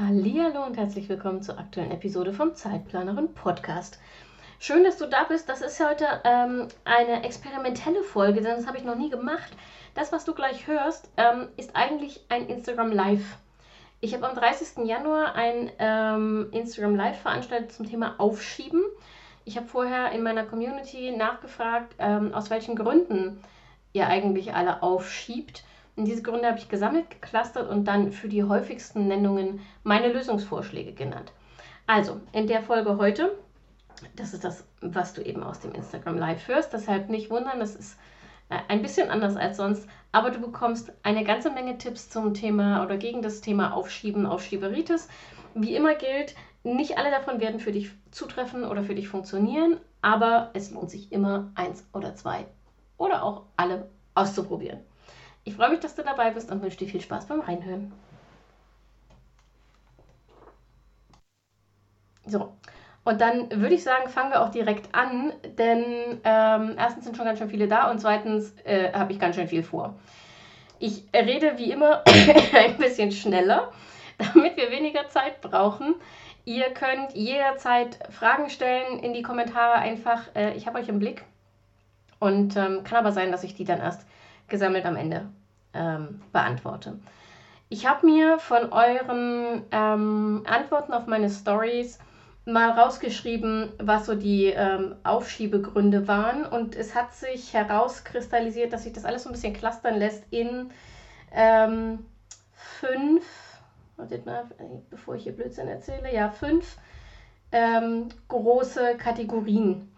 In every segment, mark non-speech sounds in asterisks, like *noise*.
Hallo und herzlich willkommen zur aktuellen Episode vom Zeitplanerin Podcast. Schön, dass du da bist. Das ist heute ähm, eine experimentelle Folge, denn das habe ich noch nie gemacht. Das, was du gleich hörst, ähm, ist eigentlich ein Instagram Live. Ich habe am 30. Januar ein ähm, Instagram Live veranstaltet zum Thema Aufschieben. Ich habe vorher in meiner Community nachgefragt, ähm, aus welchen Gründen ihr eigentlich alle aufschiebt. Und diese Gründe habe ich gesammelt, geclustert und dann für die häufigsten Nennungen meine Lösungsvorschläge genannt. Also, in der Folge heute, das ist das, was du eben aus dem Instagram Live hörst, deshalb nicht wundern, das ist äh, ein bisschen anders als sonst, aber du bekommst eine ganze Menge Tipps zum Thema oder gegen das Thema Aufschieben, Aufschieberitis. Wie immer gilt, nicht alle davon werden für dich zutreffen oder für dich funktionieren, aber es lohnt sich immer eins oder zwei oder auch alle auszuprobieren. Ich freue mich, dass du dabei bist und wünsche dir viel Spaß beim Reinhören. So, und dann würde ich sagen, fangen wir auch direkt an, denn ähm, erstens sind schon ganz schön viele da und zweitens äh, habe ich ganz schön viel vor. Ich rede wie immer *coughs* ein bisschen schneller, damit wir weniger Zeit brauchen. Ihr könnt jederzeit Fragen stellen in die Kommentare einfach. Äh, ich habe euch im Blick und ähm, kann aber sein, dass ich die dann erst gesammelt am Ende ähm, beantworte. Ich habe mir von euren ähm, Antworten auf meine Stories mal rausgeschrieben, was so die ähm, Aufschiebegründe waren. Und es hat sich herauskristallisiert, dass sich das alles so ein bisschen clustern lässt in ähm, fünf, wartet mal, bevor ich hier Blödsinn erzähle, ja, fünf ähm, große Kategorien.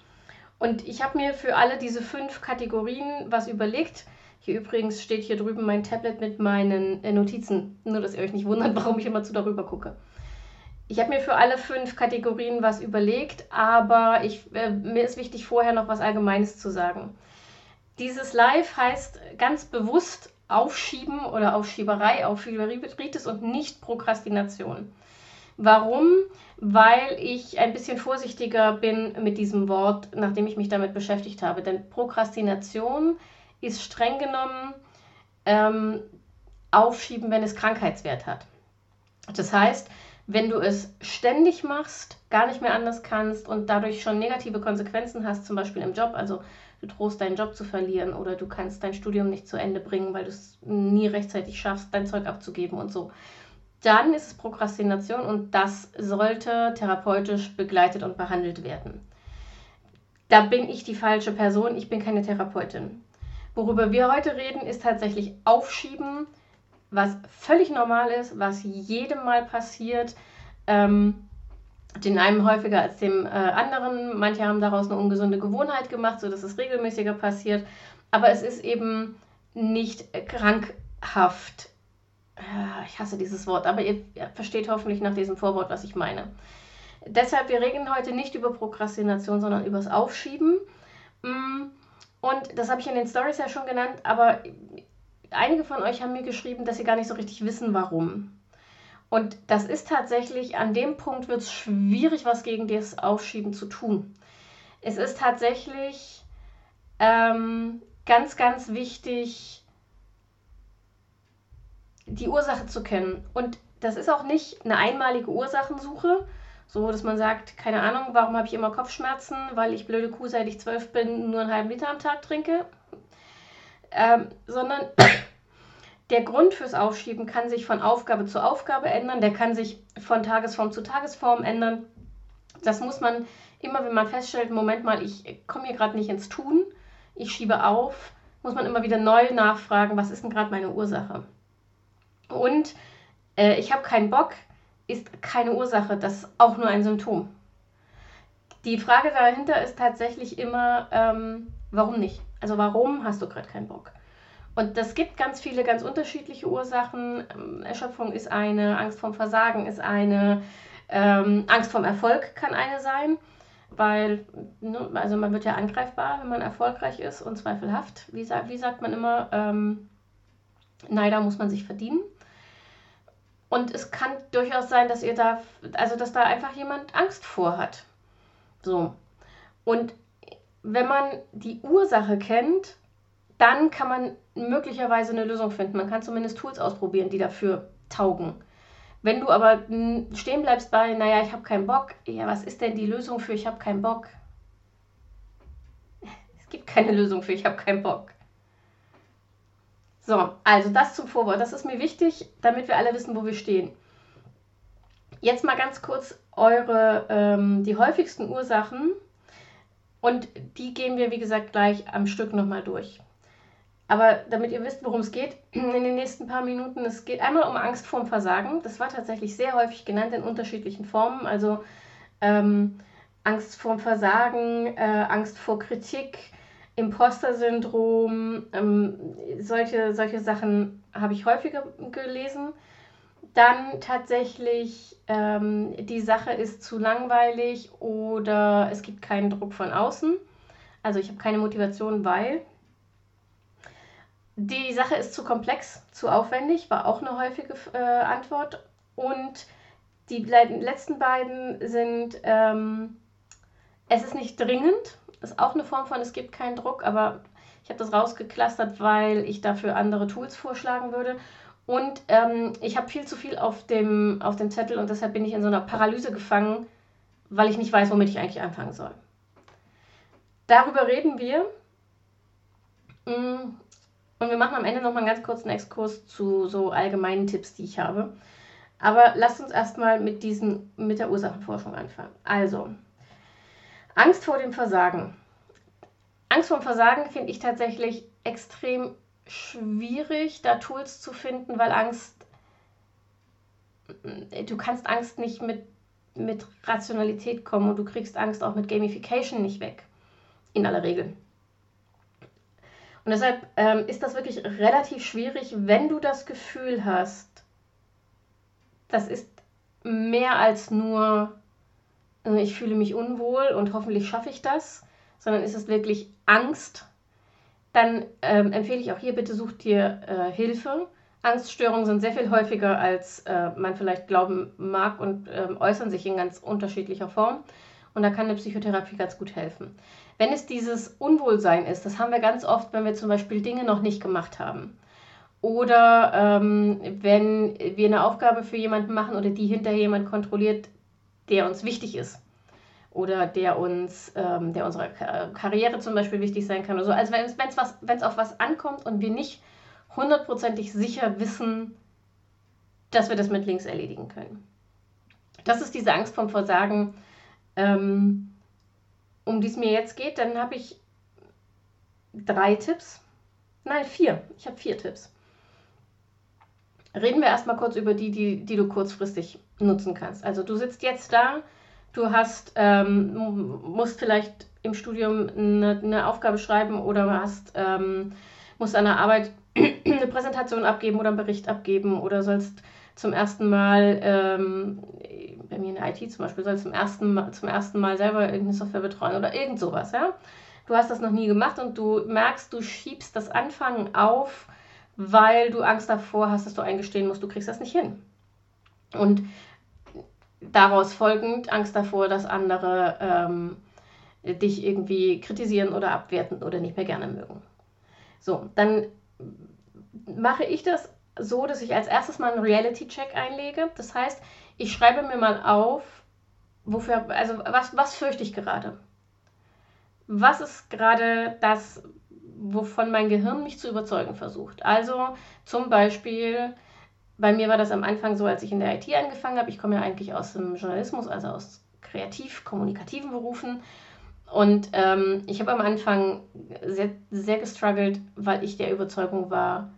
Und ich habe mir für alle diese fünf Kategorien was überlegt. Hier übrigens steht hier drüben mein Tablet mit meinen äh, Notizen. Nur, dass ihr euch nicht wundert, *laughs* warum ich immer zu darüber gucke. Ich habe mir für alle fünf Kategorien was überlegt, aber ich, äh, mir ist wichtig, vorher noch was Allgemeines zu sagen. Dieses Live heißt ganz bewusst Aufschieben oder Aufschieberei, Aufschieberitis und nicht Prokrastination. Warum? Weil ich ein bisschen vorsichtiger bin mit diesem Wort, nachdem ich mich damit beschäftigt habe. Denn Prokrastination ist streng genommen ähm, Aufschieben, wenn es Krankheitswert hat. Das heißt, wenn du es ständig machst, gar nicht mehr anders kannst und dadurch schon negative Konsequenzen hast, zum Beispiel im Job, also du drohst deinen Job zu verlieren oder du kannst dein Studium nicht zu Ende bringen, weil du es nie rechtzeitig schaffst, dein Zeug abzugeben und so, dann ist es Prokrastination und das sollte therapeutisch begleitet und behandelt werden. Da bin ich die falsche Person, ich bin keine Therapeutin. Worüber wir heute reden, ist tatsächlich Aufschieben, was völlig normal ist, was jedem mal passiert. Ähm, den einen häufiger als dem äh, anderen. Manche haben daraus eine ungesunde Gewohnheit gemacht, sodass es regelmäßiger passiert. Aber es ist eben nicht krankhaft äh, ich hasse dieses Wort, aber ihr versteht hoffentlich nach diesem Vorwort, was ich meine. Deshalb, wir reden heute nicht über Prokrastination, sondern über das Aufschieben. Mm, und das habe ich in den Stories ja schon genannt, aber einige von euch haben mir geschrieben, dass sie gar nicht so richtig wissen, warum. Und das ist tatsächlich, an dem Punkt wird es schwierig, was gegen das Aufschieben zu tun. Es ist tatsächlich ähm, ganz, ganz wichtig, die Ursache zu kennen. Und das ist auch nicht eine einmalige Ursachensuche, so dass man sagt, keine Ahnung, warum habe ich immer Kopfschmerzen, weil ich blöde Kuh, seit ich zwölf bin, nur einen halben Liter am Tag trinke. Ähm, sondern *coughs* der Grund fürs Aufschieben kann sich von Aufgabe zu Aufgabe ändern, der kann sich von Tagesform zu Tagesform ändern. Das muss man immer, wenn man feststellt, Moment mal, ich komme hier gerade nicht ins Tun, ich schiebe auf, muss man immer wieder neu nachfragen, was ist denn gerade meine Ursache? Und äh, ich habe keinen Bock, ist keine Ursache, das ist auch nur ein Symptom. Die Frage dahinter ist tatsächlich immer, ähm, warum nicht? Also warum hast du gerade keinen Bock? Und das gibt ganz viele ganz unterschiedliche Ursachen. Ähm, Erschöpfung ist eine, Angst vorm Versagen ist eine, Ähm, Angst vorm Erfolg kann eine sein, weil ne, also man wird ja angreifbar, wenn man erfolgreich ist und zweifelhaft. Wie, wie sagt man immer, ähm, Neider muss man sich verdienen. Und es kann durchaus sein, dass ihr da, also dass da einfach jemand Angst vor hat. So. Und wenn man die Ursache kennt, dann kann man möglicherweise eine Lösung finden. Man kann zumindest Tools ausprobieren, die dafür taugen. Wenn du aber stehen bleibst bei, naja, ich habe keinen Bock, ja, was ist denn die Lösung für ich habe keinen Bock? *laughs* Es gibt keine Lösung für ich habe keinen Bock. So, also das zum Vorwort. Das ist mir wichtig, damit wir alle wissen, wo wir stehen. Jetzt mal ganz kurz eure, ähm, die häufigsten Ursachen. Und die gehen wir, wie gesagt, gleich am Stück nochmal durch. Aber damit ihr wisst, worum es geht, *clears throat* in den nächsten paar Minuten, es geht einmal um Angst vorm Versagen. Das war tatsächlich sehr häufig genannt in unterschiedlichen Formen. Also ähm, Angst vorm Versagen, äh, Angst vor Kritik, Imposter-Syndrom, ähm, solche, solche Sachen habe ich häufiger gelesen. Dann tatsächlich, ähm, die Sache ist zu langweilig oder es gibt keinen Druck von außen. Also ich habe keine Motivation, weil die Sache ist zu komplex, zu aufwendig, war auch eine häufige äh, Antwort. Und die letzten beiden sind, ähm, es ist nicht dringend, ist auch eine Form von, es gibt keinen Druck, aber ich habe das rausgeklustert, weil ich dafür andere Tools vorschlagen würde. Und ähm, ich habe viel zu viel auf dem, auf dem Zettel und deshalb bin ich in so einer Paralyse gefangen, weil ich nicht weiß, womit ich eigentlich anfangen soll. Darüber reden wir. Mm, und wir machen am Ende noch mal einen ganz kurzen Exkurs zu so allgemeinen Tipps, die ich habe. Aber lasst uns erstmal mit, diesen, mit der Ursachenforschung anfangen. Also, Angst vor dem Versagen. Angst vor dem Versagen finde ich tatsächlich extrem schwierig, da Tools zu finden, weil Angst, du kannst Angst nicht mit, mit Rationalität kommen und du kriegst Angst auch mit Gamification nicht weg. In aller Regel. Und deshalb ähm, ist das wirklich relativ schwierig, wenn du das Gefühl hast, das ist mehr als nur, äh, ich fühle mich unwohl und hoffentlich schaffe ich das, sondern ist es wirklich Angst, dann ähm, empfehle ich auch hier, bitte such dir äh, Hilfe. Angststörungen sind sehr viel häufiger, als äh, man vielleicht glauben mag und ähm, äußern sich in ganz unterschiedlicher Form. Und da kann eine Psychotherapie ganz gut helfen. Wenn es dieses Unwohlsein ist, das haben wir ganz oft, wenn wir zum Beispiel Dinge noch nicht gemacht haben. Oder ähm, wenn wir eine Aufgabe für jemanden machen oder die hinterher jemand kontrolliert, der uns wichtig ist. Oder der uns, ähm, der unserer Karriere zum Beispiel wichtig sein kann. Oder so. Also wenn es auf was ankommt und wir nicht hundertprozentig sicher wissen, dass wir das mit links erledigen können. Das ist diese Angst vom Versagen, ähm, um die es mir jetzt geht, dann habe ich drei Tipps. Nein, vier. Ich habe vier Tipps. Reden wir erstmal kurz über die, die, die du kurzfristig nutzen kannst. Also du sitzt jetzt da, du hast, ähm, musst vielleicht im Studium eine, eine, Aufgabe schreiben oder hast, ähm, musst an der Arbeit *clears throat* eine Präsentation abgeben oder einen Bericht abgeben oder sollst zum ersten Mal ähm, bei mir in der IT zum Beispiel, soll zum ersten, Mal, zum ersten Mal selber irgendeine Software betreuen oder irgend sowas, ja. Du hast das noch nie gemacht und du merkst, du schiebst das Anfangen auf, weil du Angst davor hast, dass du eingestehen musst, du kriegst das nicht hin. Und daraus folgend Angst davor, dass andere ähm, dich irgendwie kritisieren oder abwerten oder nicht mehr gerne mögen. So, dann mache ich das so, dass ich als erstes mal einen Reality-Check einlege. Das heißt, ich schreibe mir mal auf, wofür, also was, was fürchte ich gerade? Was ist gerade das, wovon mein Gehirn mich zu überzeugen versucht? Also zum Beispiel, bei mir war das am Anfang so, als ich in der IT angefangen habe. Ich komme ja eigentlich aus dem Journalismus, also aus kreativ-kommunikativen Berufen. Und ähm, ich habe am Anfang sehr, sehr gestruggelt, weil ich der Überzeugung war,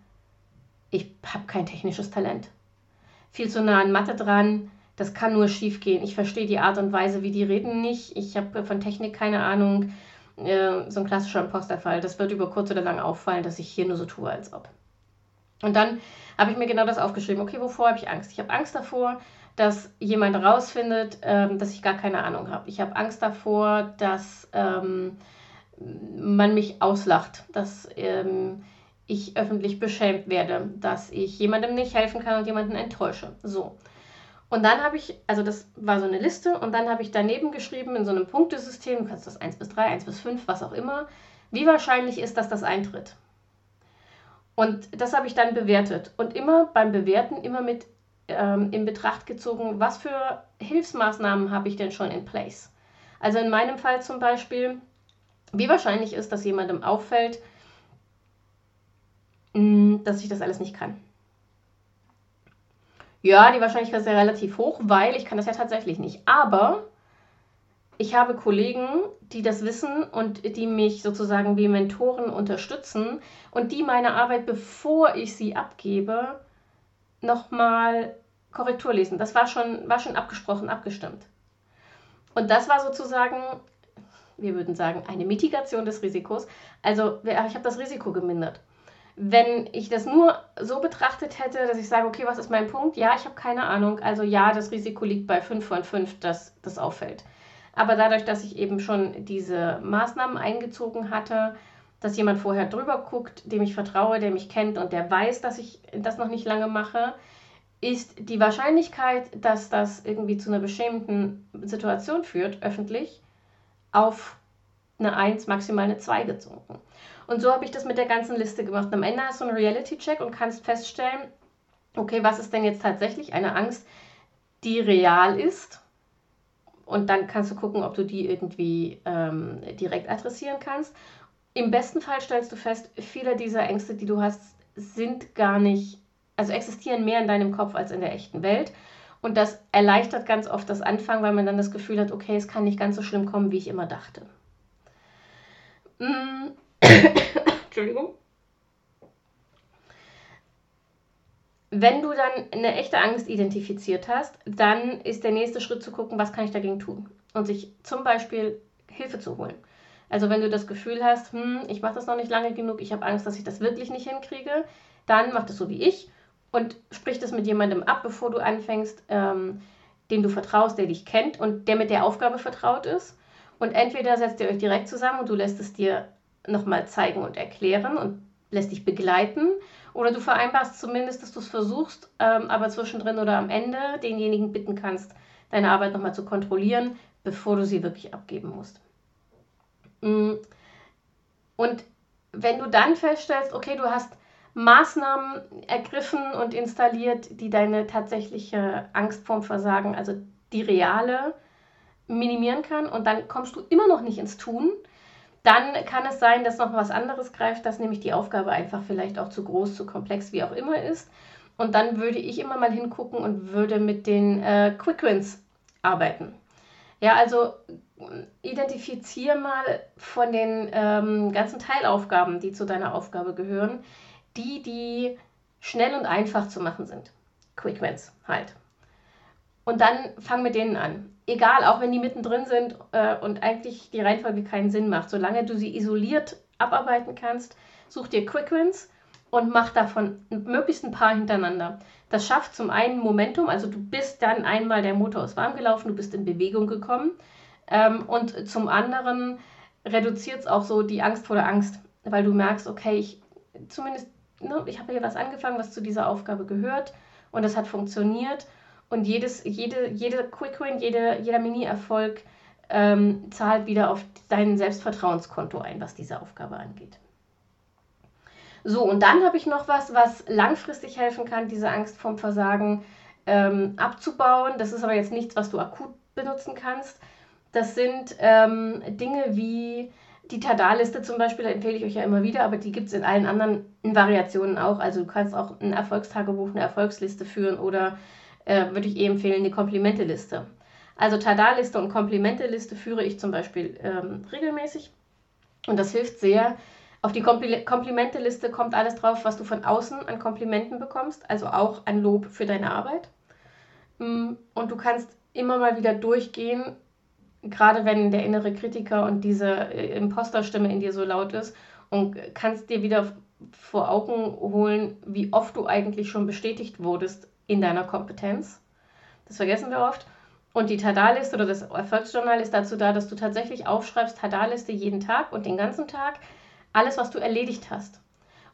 ich habe kein technisches Talent viel zu nah an Mathe dran. Das kann nur schief gehen. Ich verstehe die Art und Weise, wie die reden, nicht. Ich habe von Technik keine Ahnung. Äh, so ein klassischer Imposterfall. Das wird über kurz oder lang auffallen, dass ich hier nur so tue, als ob. Und dann habe ich mir genau das aufgeschrieben. Okay, wovor habe ich Angst? Ich habe Angst davor, dass jemand rausfindet, ähm, dass ich gar keine Ahnung habe. Ich habe Angst davor, dass ähm, man mich auslacht, dass ähm, ich öffentlich beschämt werde, dass ich jemandem nicht helfen kann und jemanden enttäusche. So. Und dann habe ich, also das war so eine Liste, und dann habe ich daneben geschrieben in so einem Punktesystem, du kannst das 1 bis 3, 1 bis 5, was auch immer, wie wahrscheinlich ist, dass das eintritt. Und das habe ich dann bewertet. Und immer beim Bewerten, immer mit ähm, in Betracht gezogen, was für Hilfsmaßnahmen habe ich denn schon in place. Also in meinem Fall zum Beispiel, wie wahrscheinlich ist, dass jemandem auffällt, mh, dass ich das alles nicht kann. Ja, die Wahrscheinlichkeit ist ja relativ hoch, weil ich kann das ja tatsächlich nicht. Aber ich habe Kollegen, die das wissen und die mich sozusagen wie Mentoren unterstützen und die meine Arbeit, bevor ich sie abgebe, nochmal Korrektur lesen. Das war schon, war schon abgesprochen, abgestimmt. Und das war sozusagen, wir würden sagen, eine Mitigation des Risikos. Also ich habe das Risiko gemindert. Wenn ich das nur so betrachtet hätte, dass ich sage, okay, was ist mein Punkt? Ja, ich habe keine Ahnung. Also ja, das Risiko liegt bei 5 von 5, dass das auffällt. Aber dadurch, dass ich eben schon diese Maßnahmen eingezogen hatte, dass jemand vorher drüber guckt, dem ich vertraue, der mich kennt und der weiß, dass ich das noch nicht lange mache, ist die Wahrscheinlichkeit, dass das irgendwie zu einer beschämenden Situation führt, öffentlich, auf eine 1, maximal eine 2 gesunken. Und so habe ich das mit der ganzen Liste gemacht. am Ende hast du einen Reality-Check und kannst feststellen, okay, was ist denn jetzt tatsächlich eine Angst, die real ist? Und dann kannst du gucken, ob du die irgendwie ähm, direkt adressieren kannst. Im besten Fall stellst du fest, viele dieser Ängste, die du hast, sind gar nicht, also existieren mehr in deinem Kopf als in der echten Welt. Und das erleichtert ganz oft das Anfangen, weil man dann das Gefühl hat, okay, es kann nicht ganz so schlimm kommen, wie ich immer dachte. Mm. *coughs* Entschuldigung. Wenn du dann eine echte Angst identifiziert hast, dann ist der nächste Schritt zu gucken, was kann ich dagegen tun und sich zum Beispiel Hilfe zu holen. Also wenn du das Gefühl hast, hm, ich mache das noch nicht lange genug, ich habe Angst, dass ich das wirklich nicht hinkriege, dann mach das so wie ich und sprich das mit jemandem ab, bevor du anfängst, ähm, dem du vertraust, der dich kennt und der mit der Aufgabe vertraut ist. Und entweder setzt ihr euch direkt zusammen und du lässt es dir nochmal zeigen und erklären und lässt dich begleiten. Oder du vereinbarst zumindest, dass du es versuchst, ähm, aber zwischendrin oder am Ende denjenigen bitten kannst, deine Arbeit nochmal zu kontrollieren, bevor du sie wirklich abgeben musst. Mm. Und wenn du dann feststellst, okay, du hast Maßnahmen ergriffen und installiert, die deine tatsächliche Angst vorm Versagen, also die reale, minimieren kann und dann kommst du immer noch nicht ins Tun, dann kann es sein, dass noch was anderes greift, dass nämlich die Aufgabe einfach vielleicht auch zu groß, zu komplex, wie auch immer ist. Und dann würde ich immer mal hingucken und würde mit den äh, Quick Wins arbeiten. Ja, also identifiziere mal von den ähm, ganzen Teilaufgaben, die zu deiner Aufgabe gehören, die, die schnell und einfach zu machen sind. Quick Wins halt. Und dann fang mit denen an. Egal, auch wenn die mittendrin sind äh, und eigentlich die Reihenfolge keinen Sinn macht. Solange du sie isoliert abarbeiten kannst, such dir Quick Wins und mach davon möglichst ein paar hintereinander. Das schafft zum einen Momentum, also du bist dann einmal, der Motor ist warm gelaufen, du bist in Bewegung gekommen. Ähm, und zum anderen reduziert es auch so die Angst vor der Angst, weil du merkst, okay, ich zumindest, ne, ich habe hier was angefangen, was zu dieser Aufgabe gehört und es hat funktioniert. Und jedes, jede, jede Quick Win, jede, jeder Mini-Erfolg ähm, zahlt wieder auf dein Selbstvertrauenskonto ein, was diese Aufgabe angeht. So, und dann habe ich noch was, was langfristig helfen kann, diese Angst vom Versagen ähm, abzubauen. Das ist aber jetzt nichts, was du akut benutzen kannst. Das sind ähm, Dinge wie die Tada-Liste zum Beispiel, da empfehle ich euch ja immer wieder, aber die gibt es in allen anderen Variationen auch. Also du kannst auch ein Erfolgstagebuch, eine Erfolgsliste führen oder äh, würde ich eh empfehlen, eine Komplimente-Liste. Also Tada-Liste und Komplimente-Liste führe ich zum Beispiel ähm, regelmäßig und das hilft sehr, auf die Kompli Komplimente-Liste kommt alles drauf, was du von außen an Komplimenten bekommst, also auch an Lob für deine Arbeit. Mm, und du kannst immer mal wieder durchgehen, gerade wenn der innere Kritiker und diese äh, Imposterstimme in dir so laut ist, und kannst dir wieder vor Augen holen, wie oft du eigentlich schon bestätigt wurdest in deiner Kompetenz. Das vergessen wir oft. Und die Tada-Liste oder das Erfolgsjournal ist dazu da, dass du tatsächlich aufschreibst, Tada-Liste jeden Tag und den ganzen Tag, alles, was du erledigt hast.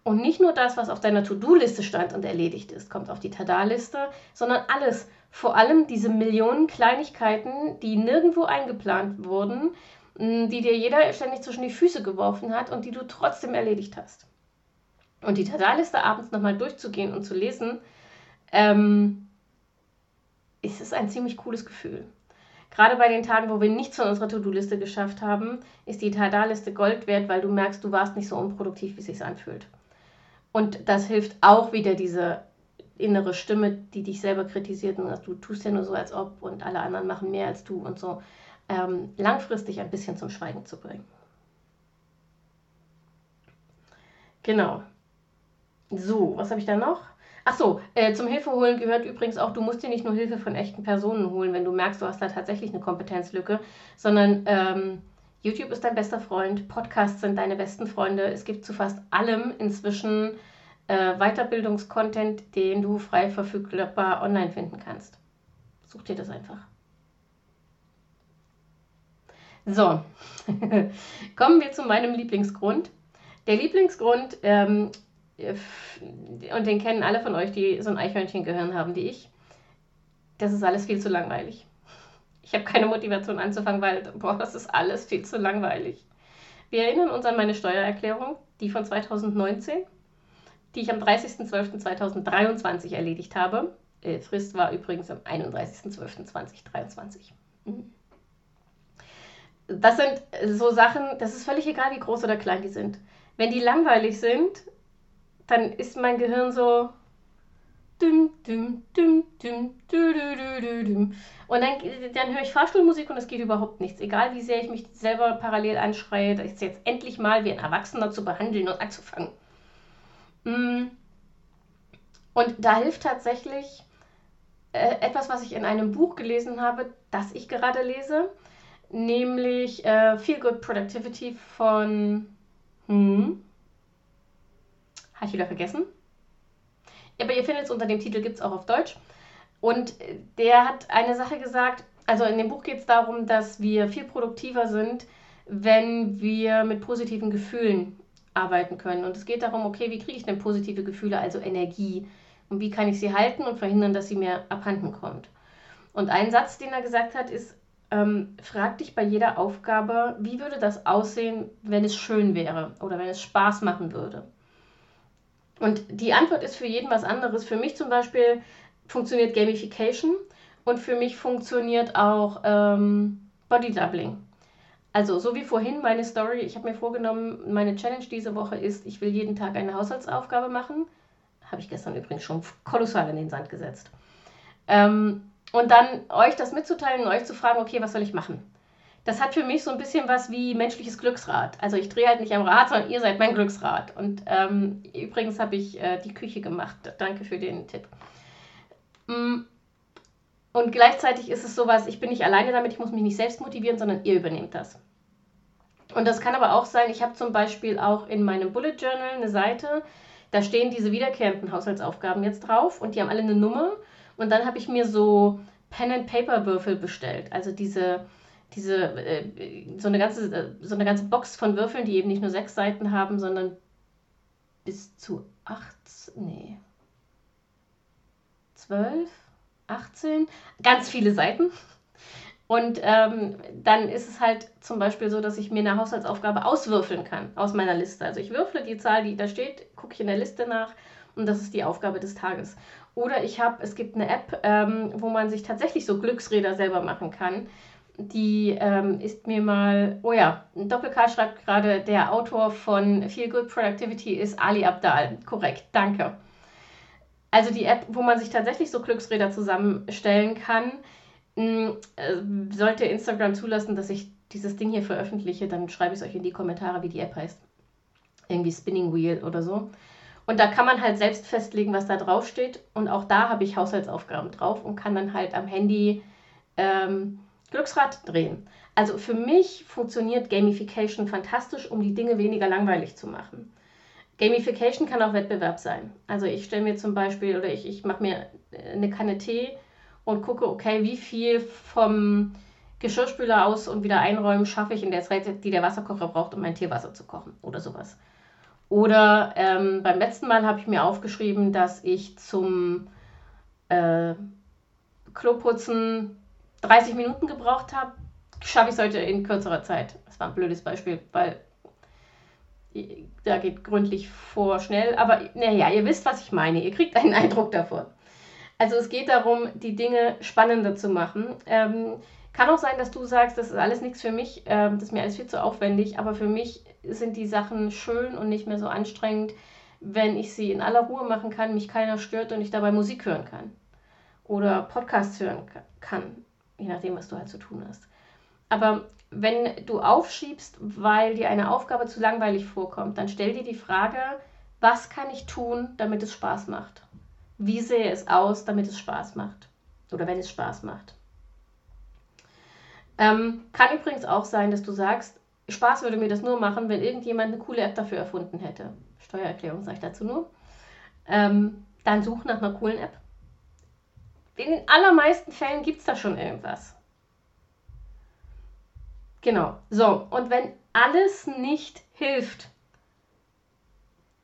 Und nicht nur das, was auf deiner To-Do-Liste stand und erledigt ist, kommt auf die Tada-Liste, sondern alles. Vor allem diese Millionen Kleinigkeiten, die nirgendwo eingeplant wurden, die dir jeder ständig zwischen die Füße geworfen hat und die du trotzdem erledigt hast. Und die Tada-Liste abends nochmal durchzugehen und zu lesen, ähm, ist es ein ziemlich cooles Gefühl. Gerade bei den Tagen, wo wir nichts von unserer To-Do-Liste geschafft haben, ist die Tada-Liste Gold wert, weil du merkst, du warst nicht so unproduktiv, wie es sich anfühlt. Und das hilft auch wieder diese innere Stimme, die dich selber kritisiert und sagt, du tust ja nur so, als ob und alle anderen machen mehr als du und so, ähm, langfristig ein bisschen zum Schweigen zu bringen. Genau. So, was habe ich da noch? Ach so, äh, zum Hilfeholen gehört übrigens auch, du musst dir nicht nur Hilfe von echten Personen holen, wenn du merkst, du hast da tatsächlich eine Kompetenzlücke, sondern ähm, YouTube ist dein bester Freund, Podcasts sind deine besten Freunde. Es gibt zu fast allem inzwischen äh, Weiterbildungskontent, den du frei verfügbar online finden kannst. Such dir das einfach. So, *laughs* kommen wir zu meinem Lieblingsgrund. Der Lieblingsgrund ähm, und den kennen alle von euch, die so ein Eichhörnchen-Gehirn haben wie ich. Das ist alles viel zu langweilig. Ich habe keine Motivation anzufangen, weil, boah, das ist alles viel zu langweilig. Wir erinnern uns an meine Steuererklärung, die von 2019, die ich am 30.12.2023 erledigt habe. Äh, Frist war übrigens am 31.12.2023. Mhm. Das sind so Sachen, das ist völlig egal, wie groß oder klein die sind. Wenn die langweilig sind, dann ist mein Gehirn so. Düm, düm, düm, düm, dü, dü, dü, düm. Und dann, dann höre ich Fahrstuhlmusik und es geht überhaupt nichts. Egal wie sehr ich mich selber parallel anschreie, das ist jetzt endlich mal wie ein Erwachsener zu behandeln und anzufangen. Mm. Und da hilft tatsächlich äh, etwas, was ich in einem Buch gelesen habe, das ich gerade lese, nämlich äh, Feel Good Productivity von. Hm, habe ich wieder vergessen. Aber ihr findet es unter dem Titel, gibt es auch auf Deutsch. Und der hat eine Sache gesagt, also in dem Buch geht es darum, dass wir viel produktiver sind, wenn wir mit positiven Gefühlen arbeiten können. Und es geht darum, okay, wie kriege ich denn positive Gefühle, also Energie? Und wie kann ich sie halten und verhindern, dass sie mir abhanden kommt? Und ein Satz, den er gesagt hat, ist, ähm, frag dich bei jeder Aufgabe, wie würde das aussehen, wenn es schön wäre oder wenn es Spaß machen würde. Und die Antwort ist für jeden was anderes. Für mich zum Beispiel funktioniert Gamification und für mich funktioniert auch ähm, Body Doubling. Also so wie vorhin meine Story, ich habe mir vorgenommen, meine Challenge diese Woche ist, ich will jeden Tag eine Haushaltsaufgabe machen. Habe ich gestern übrigens schon kolossal in den Sand gesetzt. Ähm, und dann euch das mitzuteilen und euch zu fragen, okay, was soll ich machen? Das hat für mich so ein bisschen was wie menschliches Glücksrad. Also ich drehe halt nicht am Rad, sondern ihr seid mein Glücksrad. Und ähm, übrigens habe ich äh, die Küche gemacht. Danke für den Tipp. Mm. Und gleichzeitig ist es sowas, ich bin nicht alleine damit, ich muss mich nicht selbst motivieren, sondern ihr übernehmt das. Und das kann aber auch sein, ich habe zum Beispiel auch in meinem Bullet Journal eine Seite, da stehen diese wiederkehrenden Haushaltsaufgaben jetzt drauf und die haben alle eine Nummer. Und dann habe ich mir so Pen-and-Paper-Würfel bestellt. Also diese diese, äh, so, eine ganze, äh, so eine ganze Box von Würfeln, die eben nicht nur sechs Seiten haben, sondern bis zu acht, nee, zwölf, 18, ganz viele Seiten. Und ähm, dann ist es halt zum Beispiel so, dass ich mir eine Haushaltsaufgabe auswürfeln kann aus meiner Liste. Also ich würfle die Zahl, die da steht, gucke ich in der Liste nach und das ist die Aufgabe des Tages. Oder ich habe, es gibt eine App, ähm, wo man sich tatsächlich so Glücksräder selber machen kann die ähm, ist mir mal, oh ja, Doppelk schreibt gerade, der Autor von Feel Good Productivity ist Ali Abdal. Korrekt, danke. Also die App, wo man sich tatsächlich so Glücksräder zusammenstellen kann, mh, äh, sollte Instagram zulassen, dass ich dieses Ding hier veröffentliche, dann schreibe ich es euch in die Kommentare, wie die App heißt. Irgendwie Spinning Wheel oder so. Und da kann man halt selbst festlegen, was da drauf steht. Und auch da habe ich Haushaltsaufgaben drauf und kann dann halt am Handy ähm, Glücksrad drehen. Also für mich funktioniert Gamification fantastisch, um die Dinge weniger langweilig zu machen. Gamification kann auch Wettbewerb sein. Also ich stelle mir zum Beispiel oder ich, ich mache mir eine Kanne Tee und gucke, okay, wie viel vom Geschirrspüler aus und wieder einräumen schaffe ich in der Zeit, die der Wasserkocher braucht, um mein Teewasser zu kochen oder sowas. Oder ähm, beim letzten Mal habe ich mir aufgeschrieben, dass ich zum äh, Kloputzen 30 Minuten gebraucht habe. Schaffe ich es heute in kürzerer Zeit. Das war ein blödes Beispiel, weil da geht gründlich vor schnell. Aber naja, ihr wisst, was ich meine. Ihr kriegt einen *laughs* Eindruck davon. Also es geht darum, die Dinge spannender zu machen. Ähm, kann auch sein, dass du sagst, das ist alles nichts für mich, ähm, das ist mir alles viel zu aufwendig, aber für mich sind die Sachen schön und nicht mehr so anstrengend, wenn ich sie in aller Ruhe machen kann, mich keiner stört und ich dabei Musik hören kann. Oder Podcasts hören kann, je nachdem, was du halt zu tun hast. Aber wenn du aufschiebst, weil dir eine Aufgabe zu langweilig vorkommt, dann stell dir die Frage, was kann ich tun, damit es Spaß macht? Wie sehe es aus, damit es Spaß macht? Oder wenn es Spaß macht? Ähm, kann übrigens auch sein, dass du sagst, Spaß würde mir das nur machen, wenn irgendjemand eine coole App dafür erfunden hätte. Steuererklärung sage ich dazu nur. Ähm, dann such nach einer coolen App. In den allermeisten Fällen gibt es da schon irgendwas. Genau. So, und wenn alles nicht hilft,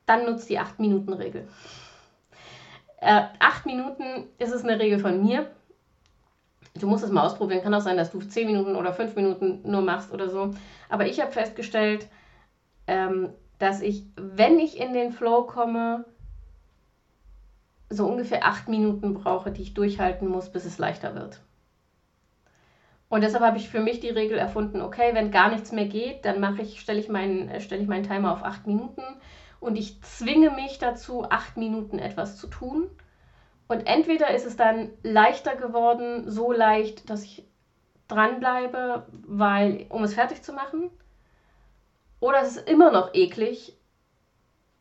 dann nutzt die 8-Minuten-Regel. Äh, 8 Minuten ist es eine Regel von mir. Du musst es mal ausprobieren. Kann auch sein, dass du 10 Minuten oder 5 Minuten nur machst oder so. Aber ich habe festgestellt, ähm, dass ich, wenn ich in den Flow komme, so ungefähr 8 Minuten brauche, die ich durchhalten muss, bis es leichter wird. Und deshalb habe ich für mich die Regel erfunden, okay, wenn gar nichts mehr geht, dann mache ich, stelle ich meinen, stelle ich meinen Timer auf 8 Minuten und ich zwinge mich dazu, 8 Minuten etwas zu tun und entweder ist es dann leichter geworden, so leicht, dass ich dranbleibe, weil, um es fertig zu machen, oder es ist immer noch eklig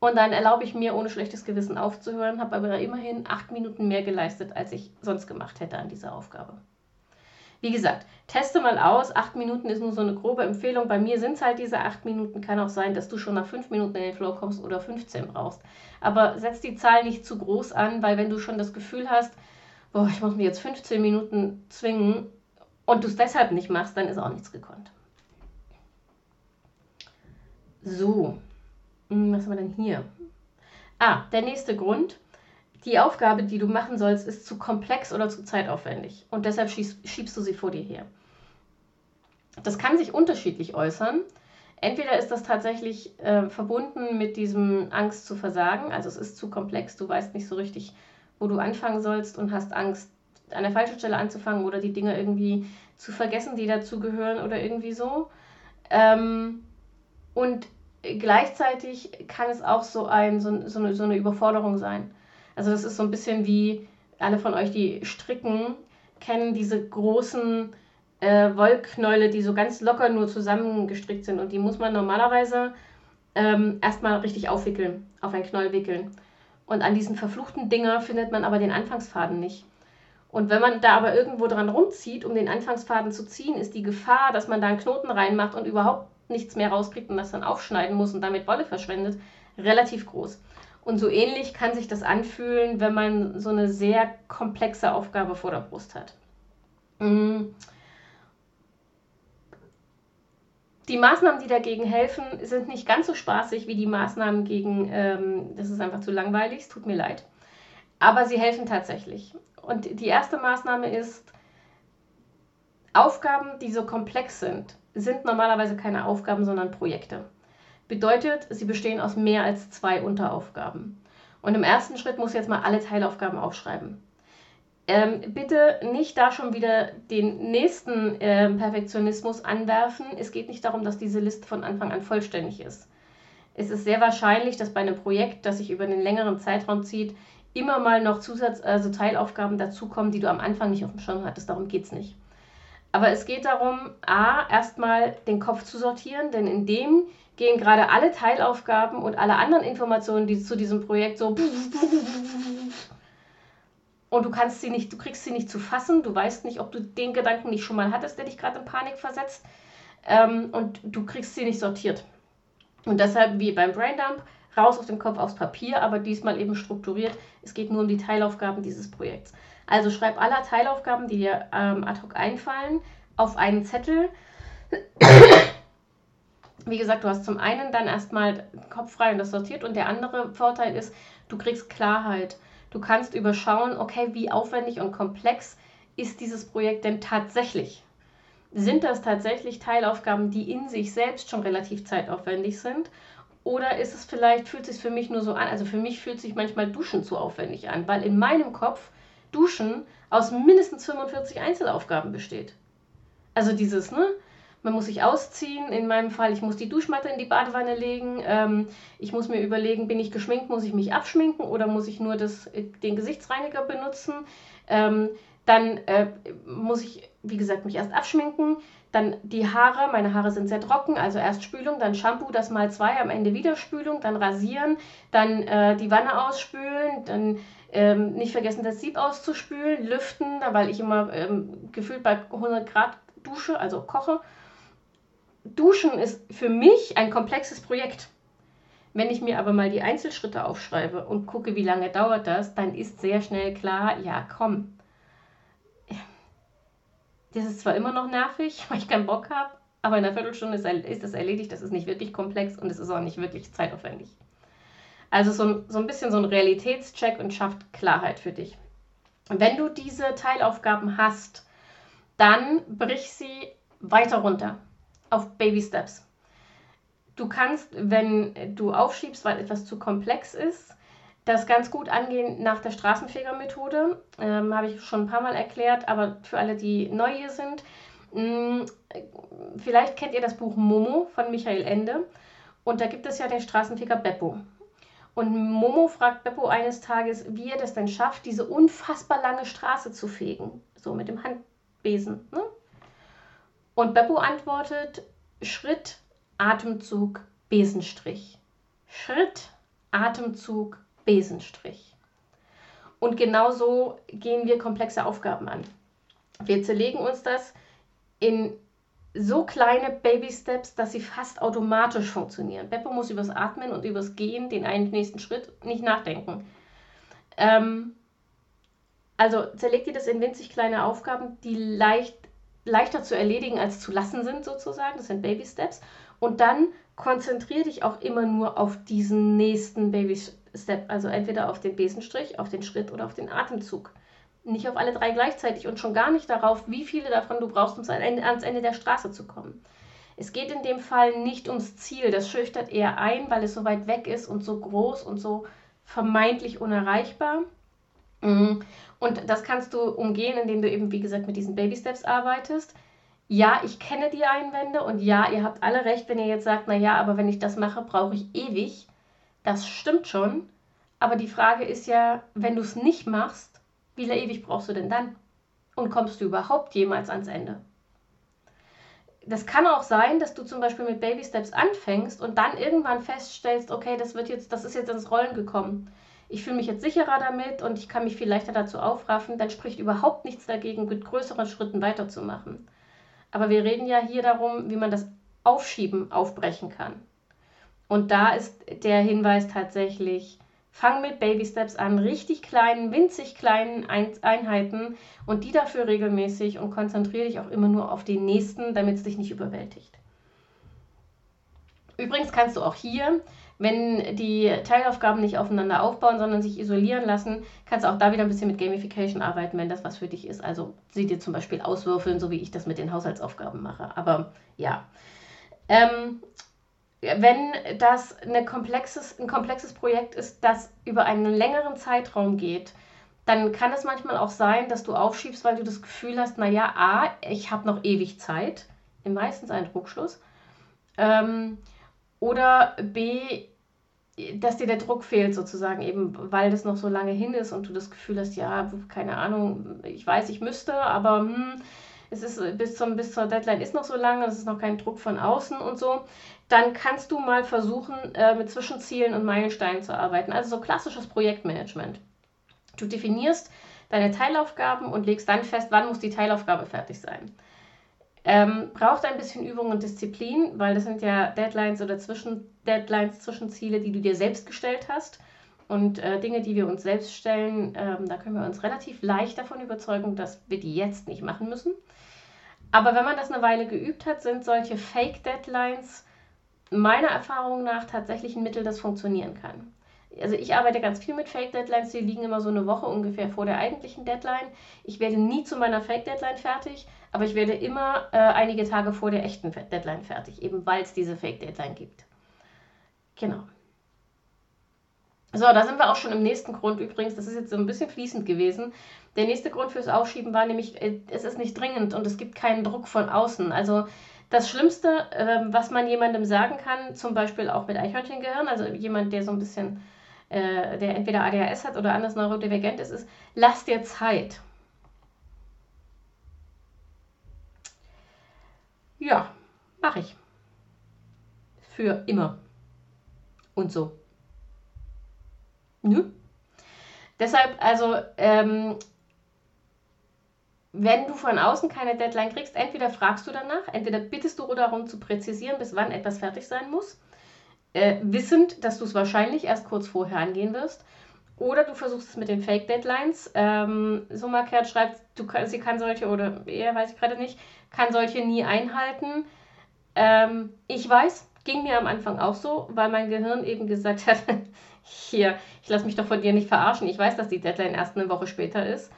und dann erlaube ich mir, ohne schlechtes Gewissen aufzuhören, habe aber immerhin acht Minuten mehr geleistet, als ich sonst gemacht hätte an dieser Aufgabe. Wie gesagt, teste mal aus. Acht Minuten ist nur so eine grobe Empfehlung. Bei mir sind es halt diese acht Minuten. Kann auch sein, dass du schon nach fünf Minuten in den Flow kommst oder 15 brauchst. Aber setz die Zahl nicht zu groß an, weil wenn du schon das Gefühl hast, boah, ich muss mir jetzt 15 Minuten zwingen und du es deshalb nicht machst, dann ist auch nichts gekonnt. So, was haben wir denn hier? Ah, der nächste Grund die Aufgabe, die du machen sollst, ist zu komplex oder zu zeitaufwendig und deshalb schiebst, schiebst du sie vor dir her. Das kann sich unterschiedlich äußern. Entweder ist das tatsächlich äh, verbunden mit diesem Angst zu versagen, also es ist zu komplex, du weißt nicht so richtig, wo du anfangen sollst und hast Angst, an der falschen Stelle anzufangen oder die Dinge irgendwie zu vergessen, die dazu gehören oder irgendwie so. Ähm, und gleichzeitig kann es auch so, ein, so, so, eine, so eine Überforderung sein. Also das ist so ein bisschen wie alle von euch, die stricken, kennen diese großen äh, Wollknäule, die so ganz locker nur zusammengestrickt sind. Und die muss man normalerweise ähm, erstmal richtig aufwickeln, auf ein Knoll wickeln. Und an diesen verfluchten Dinger findet man aber den Anfangsfaden nicht. Und wenn man da aber irgendwo dran rumzieht, um den Anfangsfaden zu ziehen, ist die Gefahr, dass man da einen Knoten reinmacht und überhaupt nichts mehr rauskriegt und das dann aufschneiden muss und damit Wolle verschwendet, relativ groß. Und so ähnlich kann sich das anfühlen, wenn man so eine sehr komplexe Aufgabe vor der Brust hat. Mm. Die Maßnahmen, die dagegen helfen, sind nicht ganz so spaßig wie die Maßnahmen gegen, ähm, das ist einfach zu langweilig, es tut mir leid. Aber sie helfen tatsächlich. Und die erste Maßnahme ist, Aufgaben, die so komplex sind, sind normalerweise keine Aufgaben, sondern Projekte. Bedeutet, sie bestehen aus mehr als zwei Unteraufgaben. Und im ersten Schritt muss jetzt mal alle Teilaufgaben aufschreiben. Ähm, bitte nicht da schon wieder den nächsten äh, Perfektionismus anwerfen. Es geht nicht darum, dass diese Liste von Anfang an vollständig ist. Es ist sehr wahrscheinlich, dass bei einem Projekt, das sich über einen längeren Zeitraum zieht, immer mal noch Zusatz, also Teilaufgaben dazukommen, die du am Anfang nicht auf dem Schirm hattest. Darum geht es nicht. Aber es geht darum, a, erstmal den Kopf zu sortieren, denn in dem gehen gerade alle Teilaufgaben und alle anderen Informationen, die zu diesem Projekt so und du kannst sie nicht, du kriegst sie nicht zu fassen, du weißt nicht, ob du den Gedanken nicht schon mal hattest, der dich gerade in Panik versetzt ähm, und du kriegst sie nicht sortiert. Und deshalb wie beim Braindump, raus aus dem Kopf aufs Papier, aber diesmal eben strukturiert. Es geht nur um die Teilaufgaben dieses Projekts. Also schreib alle Teilaufgaben, die dir ähm, ad hoc einfallen, auf einen Zettel. Wie gesagt, du hast zum einen dann erstmal Kopf frei und das sortiert und der andere Vorteil ist, du kriegst Klarheit. Du kannst überschauen, okay, wie aufwendig und komplex ist dieses Projekt denn tatsächlich? Sind das tatsächlich Teilaufgaben, die in sich selbst schon relativ zeitaufwendig sind? Oder ist es vielleicht, fühlt es sich für mich nur so an, also für mich fühlt sich manchmal Duschen zu aufwendig an, weil in meinem Kopf Duschen aus mindestens 45 Einzelaufgaben besteht. Also dieses, ne? Man muss sich ausziehen. In meinem Fall, ich muss die Duschmatte in die Badewanne legen. Ähm, ich muss mir überlegen, bin ich geschminkt, muss ich mich abschminken oder muss ich nur das, äh, den Gesichtsreiniger benutzen? Ähm, dann äh, muss ich, wie gesagt, mich erst abschminken. Dann die Haare, meine Haare sind sehr trocken, also erst Spülung, dann Shampoo, das mal zwei, am Ende wieder Spülung, dann rasieren, dann äh, die Wanne ausspülen, dann ähm, nicht vergessen, das Sieb auszuspülen, lüften, weil ich immer ähm, gefühlt bei 100 Grad dusche, also koche. Duschen ist für mich ein komplexes Projekt. Wenn ich mir aber mal die Einzelschritte aufschreibe und gucke, wie lange dauert das, dann ist sehr schnell klar, ja komm, das ist zwar immer noch nervig, *laughs* weil ich keinen Bock habe, aber in einer Viertelstunde ist, ist das erledigt. Das ist nicht wirklich komplex und es ist auch nicht wirklich zeitaufwendig. Also so, so ein bisschen so ein Realitätscheck und schafft Klarheit für dich. Wenn du diese Teilaufgaben hast, dann brich sie weiter runter auf Baby Steps. Du kannst, wenn du aufschiebst, weil etwas zu komplex ist, das ganz gut angehen nach der Straßenfegermethode. Ähm, Habe ich schon ein paar Mal erklärt, aber für alle, die neu hier sind, mh, mm, vielleicht kennt ihr das Buch Momo von Michael Ende. Und da gibt es ja den Straßenfeger Beppo. Und Momo fragt Beppo eines Tages, wie er das denn schafft, diese unfassbar lange Straße zu fegen. So mit dem Handbesen. Ne? Und Beppo antwortet: Schritt, Atemzug, Besenstrich. Schritt, Atemzug, Besenstrich. Und genauso gehen wir komplexe Aufgaben an. Wir zerlegen uns das in so kleine Baby-Steps, dass sie fast automatisch funktionieren. Beppo muss übers Atmen und übers Gehen, den einen nächsten Schritt, nicht nachdenken. Ähm, also zerlegt ihr das in winzig kleine Aufgaben, die leicht, leichter zu erledigen als zu lassen sind, sozusagen. Das sind Baby-Steps. Und dann konzentriere dich auch immer nur auf diesen nächsten Baby-Step Step, also entweder auf den Besenstrich, auf den Schritt oder auf den Atemzug. Nicht auf alle drei gleichzeitig und schon gar nicht darauf, wie viele davon du brauchst, um ans Ende der Straße zu kommen. Es geht in dem Fall nicht ums Ziel, das schüchtert eher ein, weil es so weit weg ist und so groß und so vermeintlich unerreichbar. Mhm. Und das kannst du umgehen, indem du eben, wie gesagt, mit diesen Baby Steps arbeitest. Ja, ich kenne die Einwände und ja, ihr habt alle recht, wenn ihr jetzt sagt, naja, aber wenn ich das mache, brauche ich ewig. Das stimmt schon, aber die Frage ist ja, wenn du es nicht machst, wie ewig brauchst du denn dann? Und kommst du überhaupt jemals ans Ende? Das kann auch sein, dass du zum Beispiel mit Baby Steps anfängst und dann irgendwann feststellst, okay, das wird jetzt, das ist jetzt ins Rollen gekommen. Ich fühle mich jetzt sicherer damit und ich kann mich viel leichter dazu aufraffen, dann spricht überhaupt nichts dagegen, mit größeren Schritten weiterzumachen. Aber wir reden ja hier darum, wie man das Aufschieben aufbrechen kann. Und da ist der Hinweis tatsächlich, fang mit Baby Steps an, richtig kleinen, winzig kleinen Einheiten und die dafür regelmäßig und konzentriere dich auch immer nur auf den nächsten, damit es dich nicht überwältigt. Übrigens kannst du auch hier, wenn die Teilaufgaben nicht aufeinander aufbauen, sondern sich isolieren lassen, kannst du auch da wieder ein bisschen mit Gamification arbeiten, wenn das was für dich ist. Also sie dir zum Beispiel auswürfeln, so wie ich das mit den Haushaltsaufgaben mache. Aber ja. Ähm, wenn das eine komplexes, ein komplexes Projekt ist, das über einen längeren Zeitraum geht, dann kann es manchmal auch sein, dass du aufschiebst, weil du das Gefühl hast, naja, A, ich habe noch ewig Zeit, meistens ein Druckschluss, ähm, oder B, dass dir der Druck fehlt sozusagen, eben weil das noch so lange hin ist und du das Gefühl hast, ja, keine Ahnung, ich weiß, ich müsste, aber hm, es ist bis, zum, bis zur Deadline ist noch so lange, es ist noch kein Druck von außen und so dann kannst du mal versuchen, äh, mit Zwischenzielen und Meilensteinen zu arbeiten. Also so klassisches Projektmanagement. Du definierst deine Teilaufgaben und legst dann fest, wann muss die Teilaufgabe fertig sein. Ähm, braucht ein bisschen Übung und Disziplin, weil das sind ja Deadlines oder Zwischen Deadlines, Zwischenziele, die du dir selbst gestellt hast. und äh, Dinge, die wir uns selbst stellen, ähm, da können wir uns relativ leicht davon überzeugen, dass wir die jetzt nicht machen müssen. Aber wenn man das eine Weile geübt hat, sind solche Fake-Deadlines meiner Erfahrung nach tatsächlich ein Mittel, das funktionieren kann. Also ich arbeite ganz viel mit Fake-Deadlines, die liegen immer so eine Woche ungefähr vor der eigentlichen Deadline. Ich werde nie zu meiner Fake-Deadline fertig, aber ich werde immer äh, einige Tage vor der echten Deadline fertig, eben weil es diese Fake-Deadline gibt. Genau. So, da sind wir auch schon im nächsten Grund übrigens. Das ist jetzt so ein bisschen fließend gewesen. Der nächste Grund fürs Aufschieben war nämlich, äh, es ist nicht dringend und es gibt keinen Druck von außen. Also das Schlimmste, ähm, was man jemandem sagen kann, zum Beispiel auch mit Eichhörnchengehirn, also jemand, der so ein bisschen, äh, der entweder ADHS hat oder anders neurodivergent ist, ist, lass dir Zeit. Ja, mache ich. Für immer. Und so. Nö. Deshalb, also, ähm, wenn du von außen keine Deadline kriegst, entweder fragst du danach, entweder bittest du darum zu präzisieren, bis wann etwas fertig sein muss, äh, wissend, dass du es wahrscheinlich erst kurz vorher angehen wirst. Oder du versuchst es mit den Fake-Deadlines. Ähm, Summerkehrt schreibt, du, sie kann solche, oder er weiß ich gerade nicht, kann solche nie einhalten. Ähm, ich weiß, ging mir am Anfang auch so, weil mein Gehirn eben gesagt hat, *laughs* hier, ich lasse mich doch von dir nicht verarschen. Ich weiß, dass die Deadline erst eine Woche später ist.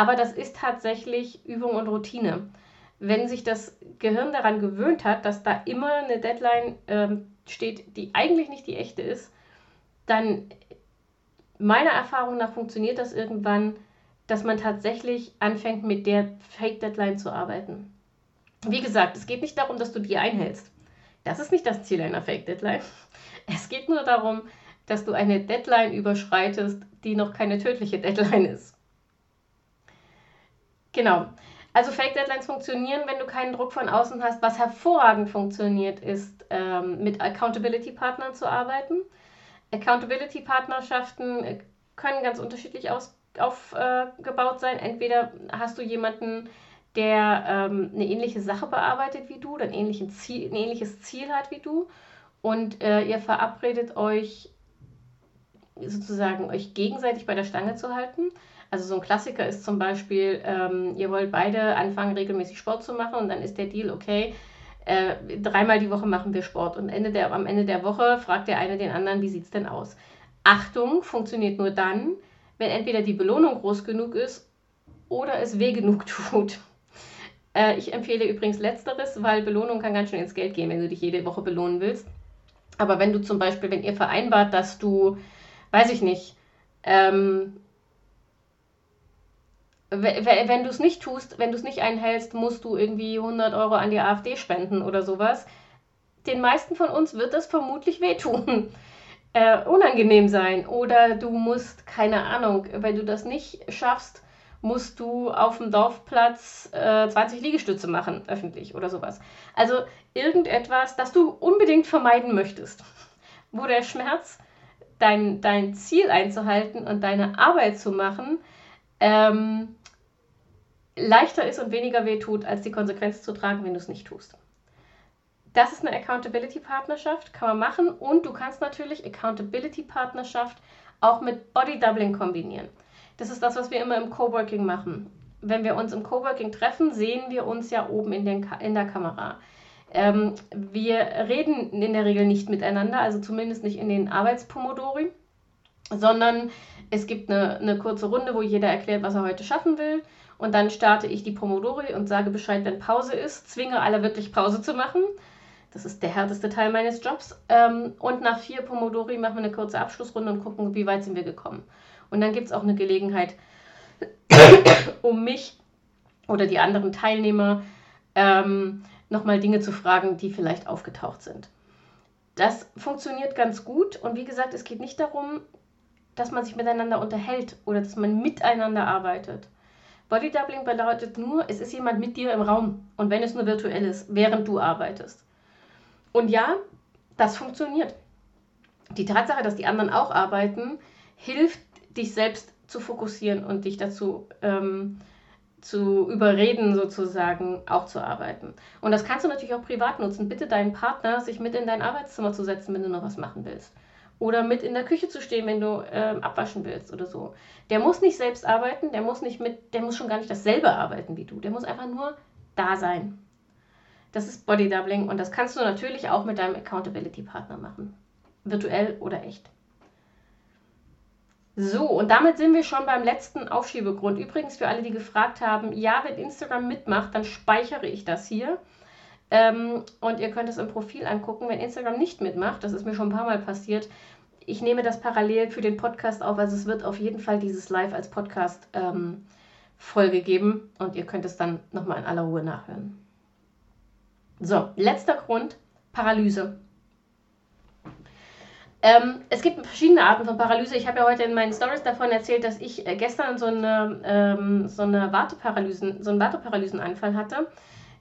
Aber das ist tatsächlich Übung und Routine. Wenn sich das Gehirn daran gewöhnt hat, dass da immer eine Deadline ähm, steht, die eigentlich nicht die echte ist, dann meiner Erfahrung nach funktioniert das irgendwann, dass man tatsächlich anfängt, mit der Fake-Deadline zu arbeiten. Wie gesagt, es geht nicht darum, dass du die einhältst. Das ist nicht das Ziel einer Fake-Deadline. Es geht nur darum, dass du eine Deadline überschreitest, die noch keine tödliche Deadline ist. Genau. Also Fake Deadlines funktionieren, wenn du keinen Druck von außen hast. Was hervorragend funktioniert, ist ähm, mit Accountability Partnern zu arbeiten. Accountability Partnerschaften können ganz unterschiedlich aufgebaut äh, sein. Entweder hast du jemanden, der ähm, eine ähnliche Sache bearbeitet wie du, ein, Ziel, ein ähnliches Ziel hat wie du und äh, ihr verabredet euch sozusagen euch gegenseitig bei der Stange zu halten. Also so ein Klassiker ist zum Beispiel, ähm, ihr wollt beide anfangen, regelmäßig Sport zu machen und dann ist der Deal, okay, äh, dreimal die Woche machen wir Sport und Ende der, am Ende der Woche fragt der eine den anderen, wie sieht es denn aus? Achtung, funktioniert nur dann, wenn entweder die Belohnung groß genug ist oder es weh genug *laughs* tut. Äh, ich empfehle übrigens letzteres, weil Belohnung kann ganz schön ins Geld gehen, wenn du dich jede Woche belohnen willst. Aber wenn du zum Beispiel, wenn ihr vereinbart, dass du, weiß ich nicht, ähm, wenn du es nicht tust, wenn du es nicht einhältst, musst du irgendwie 100 Euro an die AfD spenden oder sowas. Den meisten von uns wird das vermutlich wehtun, *laughs* äh, unangenehm sein. Oder du musst, keine Ahnung, wenn du das nicht schaffst, musst du auf dem Dorfplatz äh, 20 Liegestütze machen, öffentlich oder sowas. Also irgendetwas, das du unbedingt vermeiden möchtest, *laughs* wo der Schmerz, dein, dein Ziel einzuhalten und deine Arbeit zu machen, ähm, leichter ist und weniger weh tut, als die Konsequenz zu tragen, wenn du es nicht tust. Das ist eine Accountability-Partnerschaft, kann man machen und du kannst natürlich Accountability-Partnerschaft auch mit Body Doubling kombinieren. Das ist das, was wir immer im Coworking machen. Wenn wir uns im Coworking treffen, sehen wir uns ja oben in, den, in der Kamera. Ähm, wir reden in der Regel nicht miteinander, also zumindest nicht in den Arbeitspomodori, sondern es gibt eine, eine kurze Runde, wo jeder erklärt, was er heute schaffen will. Und dann starte ich die Pomodori und sage Bescheid, wenn Pause ist, zwinge alle wirklich Pause zu machen. Das ist der härteste Teil meines Jobs. Ähm, und nach vier Pomodori machen wir eine kurze Abschlussrunde und gucken, wie weit sind wir gekommen. Und dann gibt es auch eine Gelegenheit, *coughs* um mich oder die anderen Teilnehmer ähm, nochmal Dinge zu fragen, die vielleicht aufgetaucht sind. Das funktioniert ganz gut und wie gesagt, es geht nicht darum, dass man sich miteinander unterhält oder dass man miteinander arbeitet. Bodydoubling bedeutet nur, es ist jemand mit dir im Raum und wenn es nur virtuell ist, während du arbeitest. Und ja, das funktioniert. Die Tatsache, dass die anderen auch arbeiten, hilft, dich selbst zu fokussieren und dich dazu ähm, zu überreden, sozusagen auch zu arbeiten. Und das kannst du natürlich auch privat nutzen. Bitte deinen Partner, sich mit in dein Arbeitszimmer zu setzen, wenn du noch was machen willst. Oder mit in der Küche zu stehen, wenn du ähm, abwaschen willst oder so. Der muss nicht selbst arbeiten, der muss nicht mit, der muss schon gar nicht dasselbe arbeiten wie du. Der muss einfach nur da sein. Das ist Body Doubling und das kannst du natürlich auch mit deinem Accountability Partner machen. Virtuell oder echt. So, und damit sind wir schon beim letzten Aufschiebegrund. Übrigens für alle, die gefragt haben, ja, wenn Instagram mitmacht, dann speichere ich das hier. Ähm, und ihr könnt es im Profil angucken. Wenn Instagram nicht mitmacht, das ist mir schon ein paar Mal passiert, ich nehme das parallel für den Podcast auf. Also es wird auf jeden Fall dieses Live als Podcast ähm, Folge geben und ihr könnt es dann nochmal in aller Ruhe nachhören. So, letzter Grund, Paralyse. Ähm, es gibt verschiedene Arten von Paralyse. Ich habe ja heute in meinen Stories davon erzählt, dass ich äh, gestern so, eine, ähm, so, eine Warteparalysen, so einen Warteparalysenanfall hatte.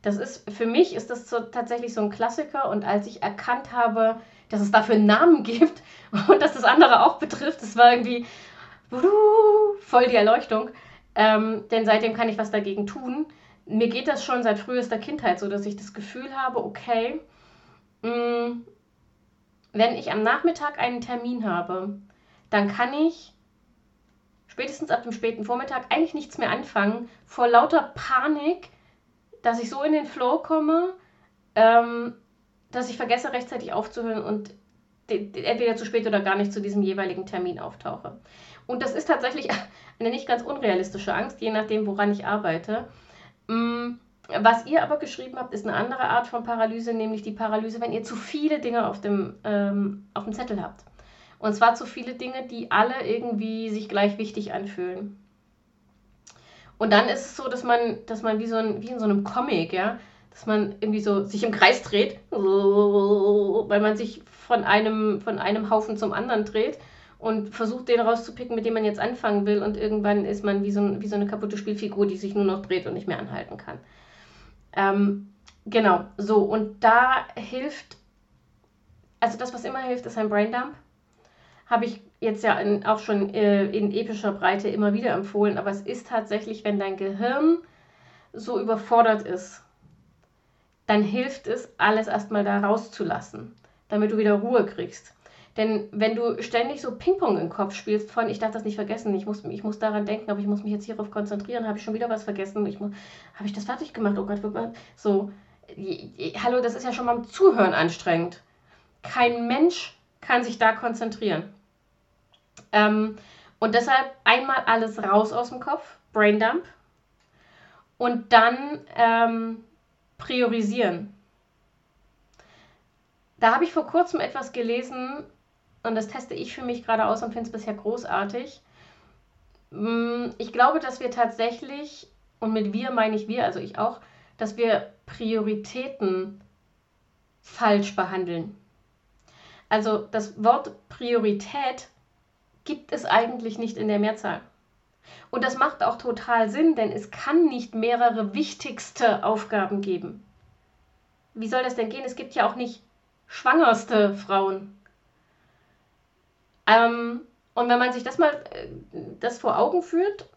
Das ist, für mich ist das so, tatsächlich so ein Klassiker und als ich erkannt habe, dass es dafür einen Namen *laughs* gibt und dass das andere auch betrifft, das war irgendwie voll die Erleuchtung. Ähm, denn seitdem kann ich was dagegen tun. Mir geht das schon seit frühester Kindheit so, dass ich das Gefühl habe, okay, mh, mm, wenn ich am Nachmittag einen Termin habe, dann kann ich spätestens ab dem späten Vormittag eigentlich nichts mehr anfangen vor lauter Panik, dass ich so in den Flow komme, ähm, dass ich vergesse rechtzeitig aufzuhören und entweder zu spät oder gar nicht zu diesem jeweiligen Termin auftauche. Und das ist tatsächlich *laughs* eine nicht ganz unrealistische Angst, je nachdem, woran ich arbeite. Mm, was ihr aber geschrieben habt, ist eine andere Art von Paralyse, nämlich die Paralyse, wenn ihr zu viele Dinge auf dem, ähm, auf dem Zettel habt. Und zwar zu viele Dinge, die alle irgendwie sich gleich wichtig anfühlen. Und dann ist es so, dass man, dass man wie, so ein, wie in so einem Comic, ja, dass man irgendwie so sich im Kreis dreht, weil man sich von einem, von einem Haufen zum anderen dreht und versucht, den rauszupicken, mit dem man jetzt anfangen will. Und irgendwann ist man wie so, wie so eine kaputte Spielfigur, die sich nur noch dreht und nicht mehr anhalten kann. Ähm, genau, so. Und da hilft, also das, was immer hilft, ist ein Braindump. Habe ich jetzt ja in, auch schon äh, in epischer Breite immer wieder empfohlen. Aber es ist tatsächlich, wenn dein Gehirn so überfordert ist, dann hilft es, alles erstmal da rauszulassen, damit du wieder Ruhe kriegst. Denn wenn du ständig so Ping-Pong im Kopf spielst von, ich darf das nicht vergessen, ich muss, ich muss daran denken, aber ich muss mich jetzt hierauf konzentrieren, habe ich schon wieder was vergessen, habe ich das fertig gemacht, oh Gott, so, hallo, das ist ja schon beim Zuhören anstrengend. Kein Mensch kann sich da konzentrieren. Ähm, und deshalb einmal alles raus aus dem Kopf, Braindump, und dann ähm, priorisieren. Da habe ich vor kurzem etwas gelesen, und das teste ich für mich gerade aus und finde es bisher großartig. Mm, ich glaube, dass wir tatsächlich, und mit wir meine ich wir, also ich auch, dass wir Prioritäten falsch behandeln. Also das Wort Priorität gibt es eigentlich nicht in der Mehrzahl. Und das macht auch total Sinn, denn es kann nicht mehrere wichtigste Aufgaben geben. Wie soll das denn gehen? Es gibt ja auch nicht schwangerste Frauen. Ähm, und wenn man sich das mal äh, das vor Augen führt,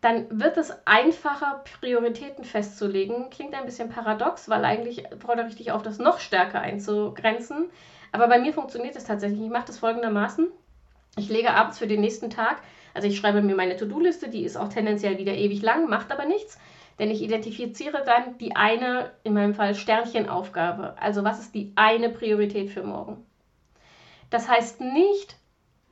dann wird es einfacher, Prioritäten festzulegen. Klingt ein bisschen paradox, weil eigentlich fordere ich dich auf, das noch stärker einzugrenzen. Aber bei mir funktioniert es tatsächlich. Ich mache das folgendermaßen. Ich lege abends für den nächsten Tag, also ich schreibe mir meine To-Do-Liste, die ist auch tendenziell wieder ewig lang, macht aber nichts, denn ich identifiziere dann die eine, in meinem Fall Sternchenaufgabe. Also was ist die eine Priorität für morgen? Das heißt nicht,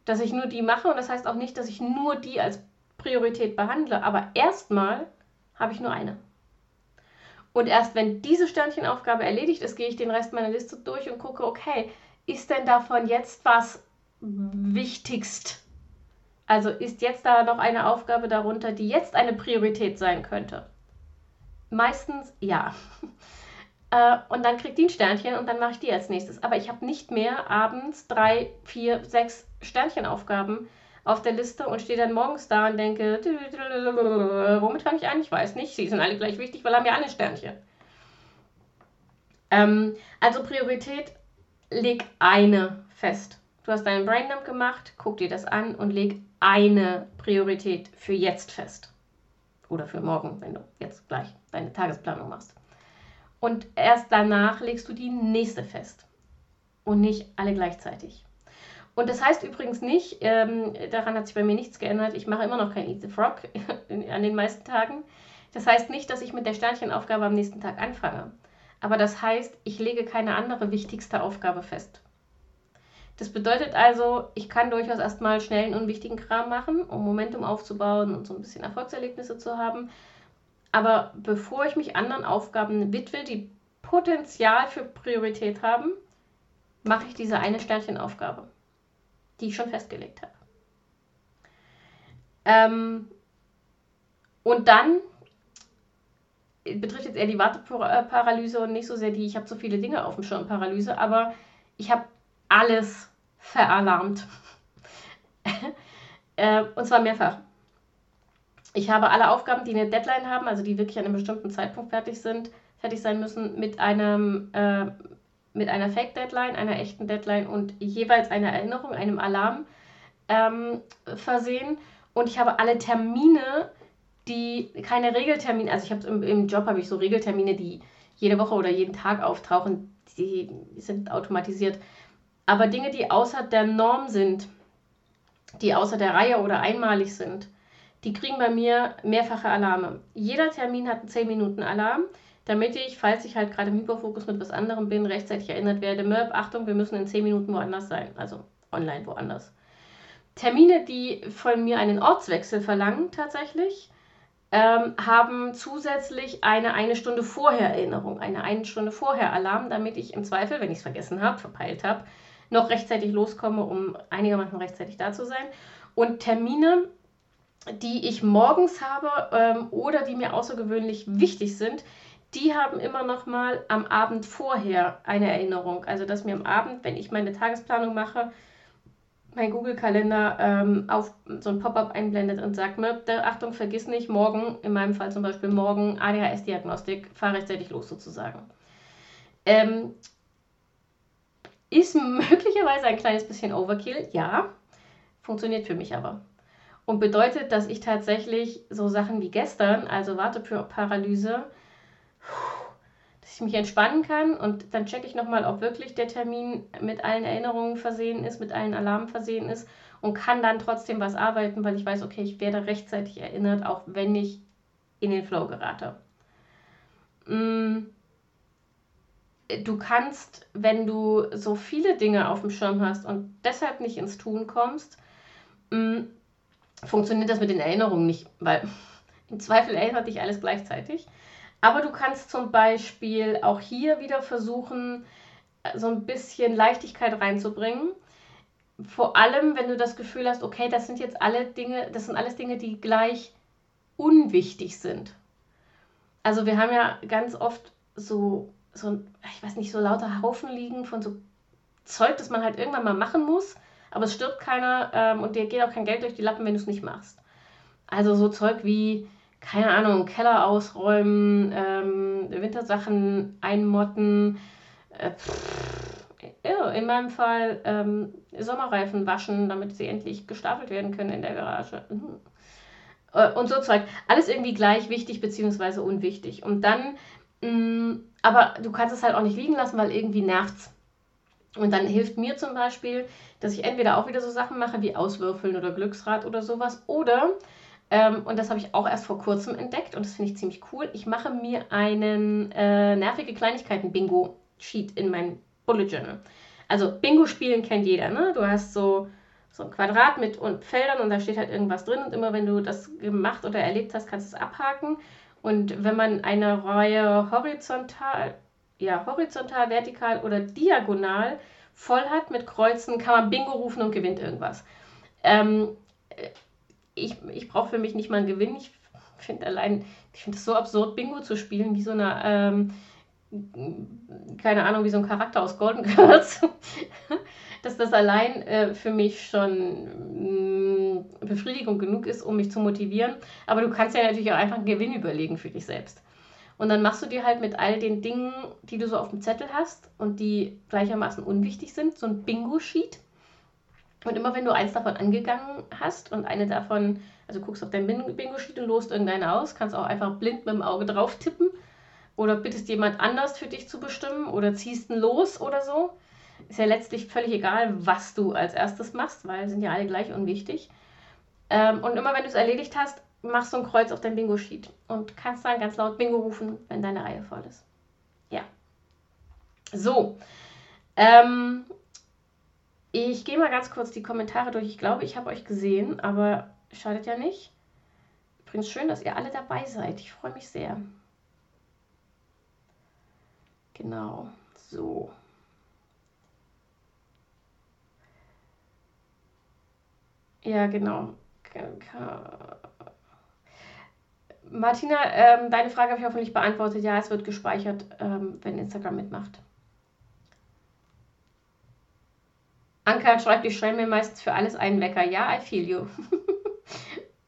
dass ich nur die mache und das heißt auch nicht, dass ich nur die als Priorität behandle, aber erstmal habe ich nur eine. Und erst wenn diese Sternchenaufgabe erledigt ist, gehe ich den Rest meiner Liste durch und gucke, okay, ist denn davon jetzt was wichtigst? Also ist jetzt da noch eine Aufgabe darunter, die jetzt eine Priorität sein könnte? Meistens ja. *laughs* Äh, und dann kriegt die ein Sternchen und dann mache ich die als nächstes. Aber ich habe nicht mehr abends drei, vier, sechs Sternchenaufgaben auf der Liste und stehe dann morgens da und denke, womit fange ich an? Ich weiß nicht. Sie sind alle gleich wichtig, weil haben ja alle Sternchen. Ähm, also Priorität, leg eine fest. Du hast deinen Braindump gemacht, guck dir das an und leg eine Priorität für jetzt fest. Oder für morgen, wenn du jetzt gleich deine Tagesplanung machst. Und erst danach legst du die nächste fest. Und nicht alle gleichzeitig. Und das heißt übrigens nicht, ähm, daran hat sich bei mir nichts geändert, ich mache immer noch kein Eat the Frog an den meisten Tagen. Das heißt nicht, dass ich mit der Sternchenaufgabe am nächsten Tag anfange. Aber das heißt, ich lege keine andere wichtigste Aufgabe fest. Das bedeutet also, ich kann durchaus erstmal schnell einen unwichtigen Kram machen, um Momentum aufzubauen und so ein bisschen Erfolgserlebnisse zu haben. Aber bevor ich mich anderen Aufgaben widme, die Potenzial für Priorität haben, mache ich diese eine Sternchenaufgabe, die ich schon festgelegt habe. Ähm, und dann betrifft jetzt eher die Warteparalyse und nicht so sehr die, ich habe so viele Dinge auf dem Schirm Paralyse, aber ich habe alles veralarmt. *laughs* äh, und zwar mehrfach. Ich habe alle Aufgaben, die eine Deadline haben, also die wirklich an einem bestimmten Zeitpunkt fertig sind, fertig sein müssen, mit einem äh, mit einer Fake-Deadline, einer echten Deadline und jeweils einer Erinnerung, einem Alarm ähm, versehen. Und ich habe alle Termine, die keine Regeltermine, also ich habe im, im Job habe ich so Regeltermine, die jede Woche oder jeden Tag auftauchen, die sind automatisiert. Aber Dinge, die außer der Norm sind, die außer der Reihe oder einmalig sind, die kriegen bei mir mehrfache Alarme. Jeder Termin hat einen 10 Minuten Alarm, damit ich, falls ich halt gerade im Hyperfokus mit was anderem bin, rechtzeitig erinnert werde, Mörb, Achtung, wir müssen in 10 Minuten woanders sein, also online woanders. Termine, die von mir einen Ortswechsel verlangen tatsächlich, ähm, haben zusätzlich eine eine Stunde vorher Erinnerung, eine eine Stunde vorher Alarm, damit ich im Zweifel, wenn ich es vergessen habe, verpeilt habe, noch rechtzeitig loskomme, um einigermaßen rechtzeitig da zu sein. Und Termine, die ich morgens habe ähm, oder die mir außergewöhnlich wichtig sind, die haben immer noch mal am Abend vorher eine Erinnerung. Also dass mir am Abend, wenn ich meine Tagesplanung mache, mein Google-Kalender ähm, auf so ein Pop-up einblendet und sagt, Achtung, vergiss nicht, morgen, in meinem Fall zum Beispiel morgen ADHS-Diagnostik, fahr rechtzeitig los sozusagen. Ähm, ist *laughs* möglicherweise ein kleines bisschen Overkill, ja. Funktioniert für mich aber. Und bedeutet, dass ich tatsächlich so Sachen wie gestern, also Warteparalyse, dass ich mich entspannen kann und dann checke ich nochmal, ob wirklich der Termin mit allen Erinnerungen versehen ist, mit allen Alarmen versehen ist und kann dann trotzdem was arbeiten, weil ich weiß, okay, ich werde rechtzeitig erinnert, auch wenn ich in den Flow gerate. Mm du kannst, wenn du so viele Dinge auf dem Schirm hast und deshalb nicht ins Tun kommst, mh, mm, funktioniert das mit den Erinnerungen nicht, weil *laughs* im Zweifel erinnert dich alles gleichzeitig. Aber du kannst zum Beispiel auch hier wieder versuchen, so ein bisschen Leichtigkeit reinzubringen. Vor allem, wenn du das Gefühl hast, okay, das sind jetzt alle Dinge, das sind alles Dinge, die gleich unwichtig sind. Also wir haben ja ganz oft so so ich weiß nicht, so lauter Haufen liegen von so Zeug, das man halt irgendwann mal machen muss, aber es stirbt keiner ähm, und dir geht auch kein Geld durch die Lappen, wenn du es nicht machst. Also so Zeug wie, keine Ahnung, Keller ausräumen, ähm, Wintersachen einmotten, äh, ja, in meinem Fall ähm, Sommerreifen waschen, damit sie endlich gestapelt werden können in der Garage. Mhm. Äh, und so Zeug. Alles irgendwie gleich wichtig bzw. unwichtig. Und dann aber du kannst es halt auch nicht liegen lassen, weil irgendwie nervt's. Und dann hilft mir zum Beispiel, dass ich entweder auch wieder so Sachen mache wie Auswürfeln oder Glücksrad oder sowas. Oder, ähm, und das habe ich auch erst vor kurzem entdeckt und das finde ich ziemlich cool, ich mache mir einen äh, nervige Kleinigkeiten-Bingo-Sheet in mein Bullet Journal. Also Bingo spielen kennt jeder, ne? Du hast so, so ein Quadrat mit und Feldern und da steht halt irgendwas drin und immer wenn du das gemacht oder erlebt hast, kannst du es abhaken. Und wenn man eine Reihe horizontal, ja, horizontal, vertikal oder diagonal voll hat mit Kreuzen, kann man Bingo rufen und gewinnt irgendwas. Ähm, ich ich brauche für mich nicht mal einen Gewinn. Ich finde allein, ich finde es so absurd, Bingo zu spielen, wie so eine, ähm, keine Ahnung, wie so ein Charakter aus Golden Girls. *laughs* dass das allein äh, für mich schon mh, mm, Befriedigung genug ist, um mich zu motivieren. Aber du kannst ja natürlich auch einfach einen Gewinn überlegen für dich selbst. Und dann machst du dir halt mit all den Dingen, die du so auf dem Zettel hast und die gleichermaßen unwichtig sind, so ein Bingo-Sheet. Und immer wenn du eins davon angegangen hast und eine davon, also guckst auf dein Bingo-Sheet und lost irgendeine aus, kannst auch einfach blind mit dem Auge drauf tippen oder bittest jemand anders für dich zu bestimmen oder ziehst ein Los oder so Ist ja letztlich völlig egal, was du als erstes machst, weil sind ja alle gleich unwichtig. Ähm, und immer wenn du es erledigt hast, machst du ein Kreuz auf dein Bingo-Sheet und kannst dann ganz laut Bingo rufen, wenn deine Reihe voll ist. Ja. So. Ähm, ich gehe mal ganz kurz die Kommentare durch. Ich glaube, ich habe euch gesehen, aber schadet ja nicht. Übrigens schön, dass ihr alle dabei seid. Ich freue mich sehr. Genau. So. Ja, genau. Martina, ähm, deine Frage habe ich hoffentlich beantwortet. Ja, es wird gespeichert, ähm, wenn Instagram mitmacht. Anka schreibt, ich stelle mir meistens für alles einen Wecker. Ja, I feel you.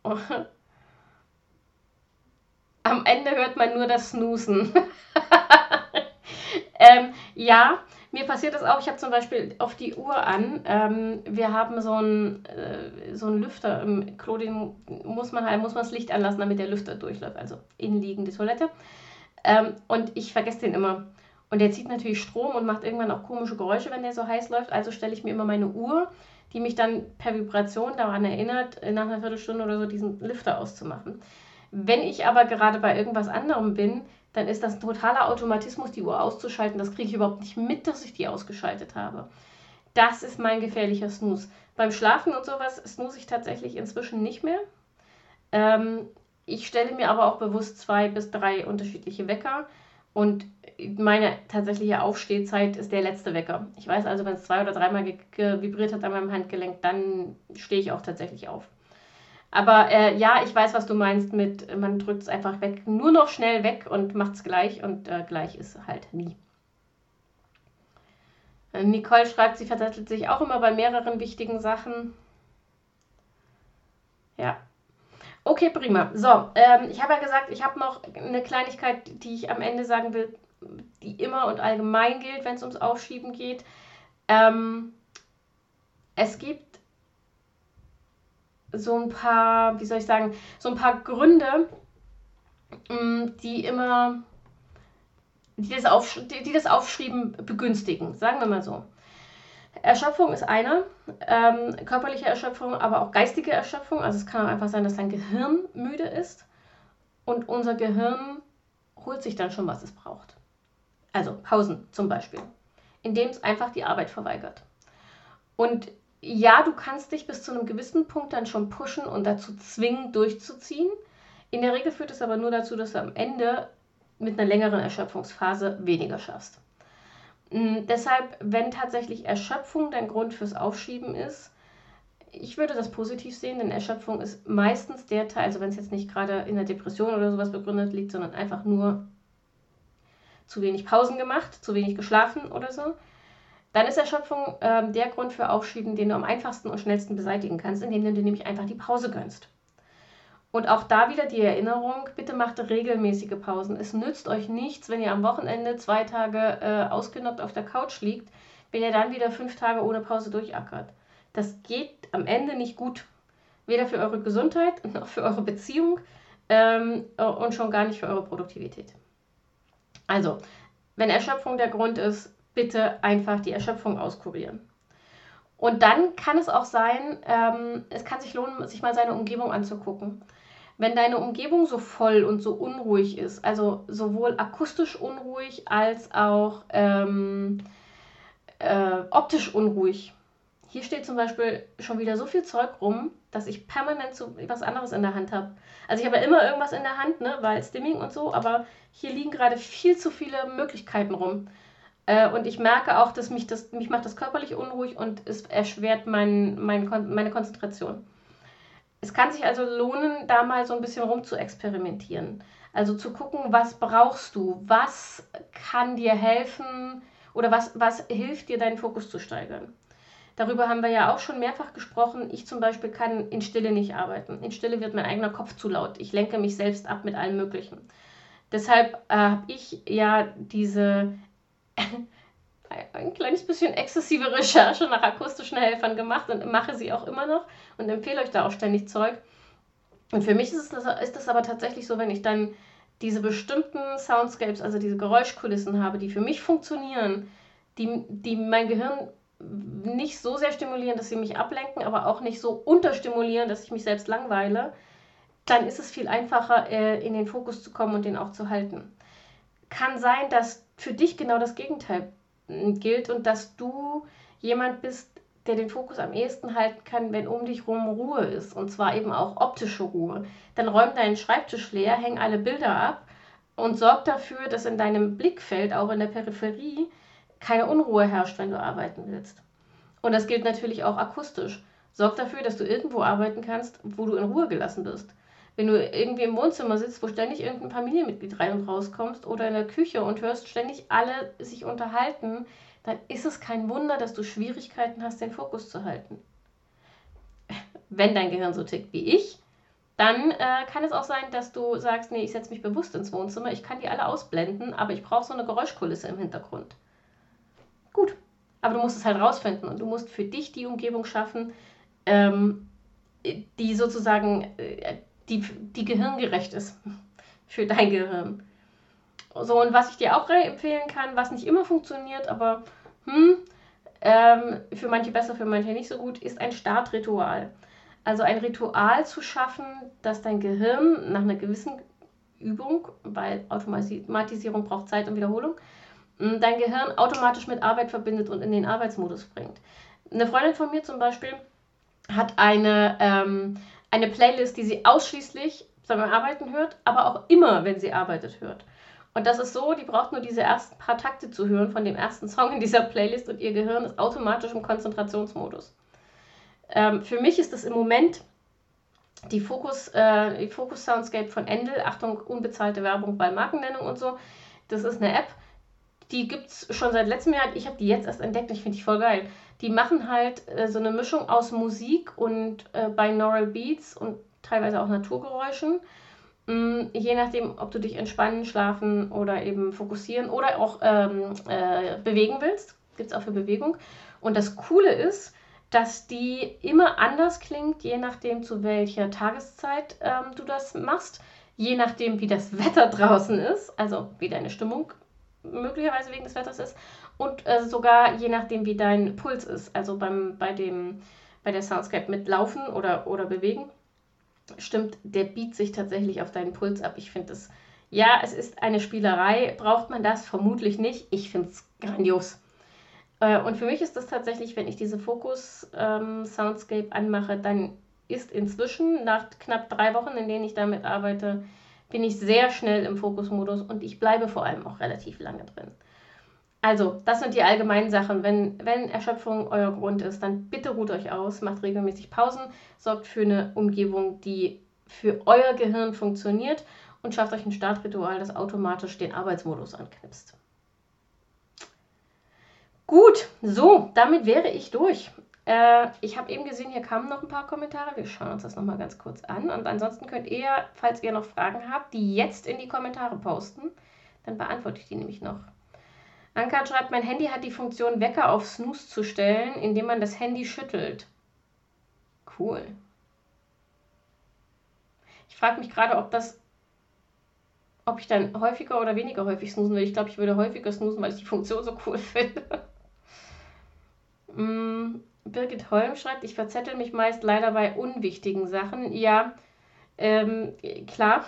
*laughs* Am Ende hört man nur das Snoosen. *laughs* ähm, ja, mir passiert das auch. Ich habe zum Beispiel auf die Uhr an. Ähm, wir haben so einen äh, so Lüfter im Klo, den muss man halt, muss man das Licht anlassen, damit der Lüfter durchläuft. Also innenliegende Toilette. Ähm, und ich vergesse den immer. Und der zieht natürlich Strom und macht irgendwann auch komische Geräusche, wenn der so heiß läuft. Also stelle ich mir immer meine Uhr, die mich dann per Vibration daran erinnert, nach einer Viertelstunde oder so diesen Lüfter auszumachen. Wenn ich aber gerade bei irgendwas anderem bin, dann ist das ein totaler Automatismus, die Uhr auszuschalten. Das kriege ich überhaupt nicht mit, dass ich die ausgeschaltet habe. Das ist mein gefährlicher Snooze. Beim Schlafen und sowas snooze ich tatsächlich inzwischen nicht mehr. Ähm, ich stelle mir aber auch bewusst zwei bis drei unterschiedliche Wecker und meine tatsächliche Aufstehzeit ist der letzte Wecker. Ich weiß also, wenn es zwei oder dreimal vibriert hat an meinem Handgelenk, dann stehe ich auch tatsächlich auf. Aber äh, ja, ich weiß, was du meinst mit, man drückt es einfach weg, nur noch schnell weg und macht es gleich und äh, gleich ist halt nie. Äh, Nicole schreibt, sie verzettelt sich auch immer bei mehreren wichtigen Sachen. Ja, Okay, prima. So, ähm, ich habe ja gesagt, ich habe noch eine Kleinigkeit, die ich am Ende sagen will, die immer und allgemein gilt, wenn es ums Aufschieben geht. Ähm, es gibt so ein paar, wie soll ich sagen, so ein paar Gründe, mm, die immer, die das, Auf, die, die das Aufschrieben begünstigen, sagen wir mal so. Erschöpfung ist eine, ähm, körperliche Erschöpfung, aber auch geistige Erschöpfung. Also es kann auch einfach sein, dass dein Gehirn müde ist und unser Gehirn holt sich dann schon, was es braucht. Also Pausen zum Beispiel, indem es einfach die Arbeit verweigert. Und ja, du kannst dich bis zu einem gewissen Punkt dann schon pushen und dazu zwingen, durchzuziehen. In der Regel führt es aber nur dazu, dass du am Ende mit einer längeren Erschöpfungsphase weniger schaffst. Mm, deshalb, wenn tatsächlich Erschöpfung dein Grund fürs Aufschieben ist, ich würde das positiv sehen, denn Erschöpfung ist meistens der Teil, also wenn es jetzt nicht gerade in der Depression oder sowas begründet liegt, sondern einfach nur zu wenig Pausen gemacht, zu wenig geschlafen oder so, dann ist Erschöpfung äh, der Grund für Aufschieben, den du am einfachsten und schnellsten beseitigen kannst, indem du dir nämlich einfach die Pause gönnst. Und auch da wieder die Erinnerung, bitte macht regelmäßige Pausen. Es nützt euch nichts, wenn ihr am Wochenende zwei Tage äh, ausgenockt auf der Couch liegt, wenn ihr dann wieder fünf Tage ohne Pause durchackert. Das geht am Ende nicht gut. Weder für eure Gesundheit *laughs* noch für eure Beziehung ähm, und schon gar nicht für eure Produktivität. Also, wenn Erschöpfung der Grund ist, bitte einfach die Erschöpfung auskurieren. Und dann kann es auch sein, ähm, es kann sich lohnen, sich mal seine Umgebung anzugucken wenn deine Umgebung so voll und so unruhig ist, also sowohl akustisch unruhig als auch ähm, äh, optisch unruhig. Hier steht zum Beispiel schon wieder so viel Zeug rum, dass ich permanent so was anderes in der Hand habe. Also ich habe ja immer irgendwas in der Hand, ne, weil Stimming und so, aber hier liegen gerade viel zu viele Möglichkeiten rum. Äh, und ich merke auch, dass mich das, mich macht das körperlich unruhig und es erschwert mein, mein, meine Konzentration. Es kann sich also lohnen, da mal so ein bisschen rum zu experimentieren. Also zu gucken, was brauchst du, was kann dir helfen oder was, was hilft dir, deinen Fokus zu steigern. Darüber haben wir ja auch schon mehrfach gesprochen. Ich zum Beispiel kann in Stille nicht arbeiten. In Stille wird mein eigener Kopf zu laut. Ich lenke mich selbst ab mit allem Möglichen. Deshalb äh, habe ich ja diese *laughs* ein kleines bisschen exzessive Recherche nach akustischen Helfern gemacht und mache sie auch immer noch und empfehle euch da auch ständig Zeug. Und für mich ist, es, ist das aber tatsächlich so, wenn ich dann diese bestimmten Soundscapes, also diese Geräuschkulissen habe, die für mich funktionieren, die, die mein Gehirn nicht so sehr stimulieren, dass sie mich ablenken, aber auch nicht so unterstimulieren, dass ich mich selbst langweile, dann ist es viel einfacher, äh, in den Fokus zu kommen und den auch zu halten. Kann sein, dass für dich genau das Gegenteil hm, gilt und dass du jemand bist, der den Fokus am ehesten halten kann, wenn um dich rum Ruhe ist. Und zwar eben auch optische Ruhe. Dann räum deinen Schreibtisch leer, häng alle Bilder ab und sorg dafür, dass in deinem Blickfeld, auch in der Peripherie, keine Unruhe herrscht, wenn du arbeiten willst. Und das gilt natürlich auch akustisch. Sorg dafür, dass du irgendwo arbeiten kannst, wo du in Ruhe gelassen bist. Wenn du irgendwie im Wohnzimmer sitzt, wo ständig irgendein Familienmitglied rein und rauskommst oder in der Küche und hörst ständig alle sich unterhalten, dann ist es kein Wunder, dass du Schwierigkeiten hast, den Fokus zu halten. Wenn dein Gehirn so tickt wie ich, dann äh, kann es auch sein, dass du sagst, nee, ich setze mich bewusst ins Wohnzimmer, ich kann die alle ausblenden, aber ich brauche so eine Geräuschkulisse im Hintergrund. Gut, aber du musst es halt rausfinden und du musst für dich die Umgebung schaffen, ähm, die sozusagen äh, die, die gehirngerecht ist *laughs* für dein Gehirn. So, und was ich dir auch empfehlen kann, was nicht immer funktioniert, aber hm, ähm, für manche besser, für manche nicht so gut, ist ein Startritual. Also ein Ritual zu schaffen, dass dein Gehirn nach einer gewissen Übung, weil Automatisierung braucht Zeit und Wiederholung, hm, dein Gehirn automatisch mit Arbeit verbindet und in den Arbeitsmodus bringt. Eine Freundin von mir zum Beispiel hat eine, ähm, eine Playlist, die sie ausschließlich beim Arbeiten hört, aber auch immer, wenn sie arbeitet, hört. Und das ist so, die braucht nur diese ersten paar Takte zu hören von dem ersten Song in dieser Playlist und ihr Gehirn ist automatisch im Konzentrationsmodus. Ähm, für mich ist das im Moment die Fokus, äh, die Focus Soundscape von Endel, Achtung, unbezahlte Werbung bei Markennennung und so. Das ist eine App, die gibt es schon seit letztem Jahr. Ich habe die jetzt erst entdeckt ich finde die voll geil. Die machen halt äh, so eine Mischung aus Musik und äh, Binaural Beats und teilweise auch Naturgeräuschen. Mm, je nachdem, ob du dich entspannen, schlafen oder eben fokussieren oder auch ähm, äh, bewegen willst. Gibt es auch für Bewegung. Und das Coole ist, dass die immer anders klingt, je nachdem, zu welcher Tageszeit ähm, du das machst, je nachdem, wie das Wetter *laughs* draußen ist, also wie deine Stimmung möglicherweise wegen des Wetters ist und äh, sogar je nachdem, wie dein Puls ist, also beim, bei, dem, bei der Soundscape mit Laufen oder, oder Bewegen stimmt der Beat sich tatsächlich auf deinen Puls ab. Ich finde es, ja, es ist eine Spielerei. Braucht man das? Vermutlich nicht. Ich finde es grandios. Äh, und für mich ist das tatsächlich, wenn ich diese Fokus-Soundscape ähm, anmache, dann ist inzwischen nach knapp drei Wochen, in denen ich damit arbeite, bin ich sehr schnell im Fokusmodus und ich bleibe vor allem auch relativ lange drin. Also, das sind die allgemeinen Sachen. Wenn, wenn Erschöpfung euer Grund ist, dann bitte ruht euch aus, macht regelmäßig Pausen, sorgt für eine Umgebung, die für euer Gehirn funktioniert und schafft euch ein Startritual, das automatisch den Arbeitsmodus anknipst. Gut, so, damit wäre ich durch. Äh, ich habe eben gesehen, hier kamen noch ein paar Kommentare. Wir schauen uns das nochmal ganz kurz an. Und ansonsten könnt ihr, falls ihr noch Fragen habt, die jetzt in die Kommentare posten. Dann beantworte ich die nämlich noch. Anka schreibt, mein Handy hat die Funktion, Wecker auf Snooze zu stellen, indem man das Handy schüttelt. Cool. Ich frage mich gerade, ob das, ob ich dann häufiger oder weniger häufig snoosen will. Ich glaube, ich würde häufiger snoosen, weil ich die Funktion so cool *laughs* finde. mm, Birgit Holm schreibt, ich verzettel mich meist leider bei unwichtigen Sachen. Ja, ähm, klar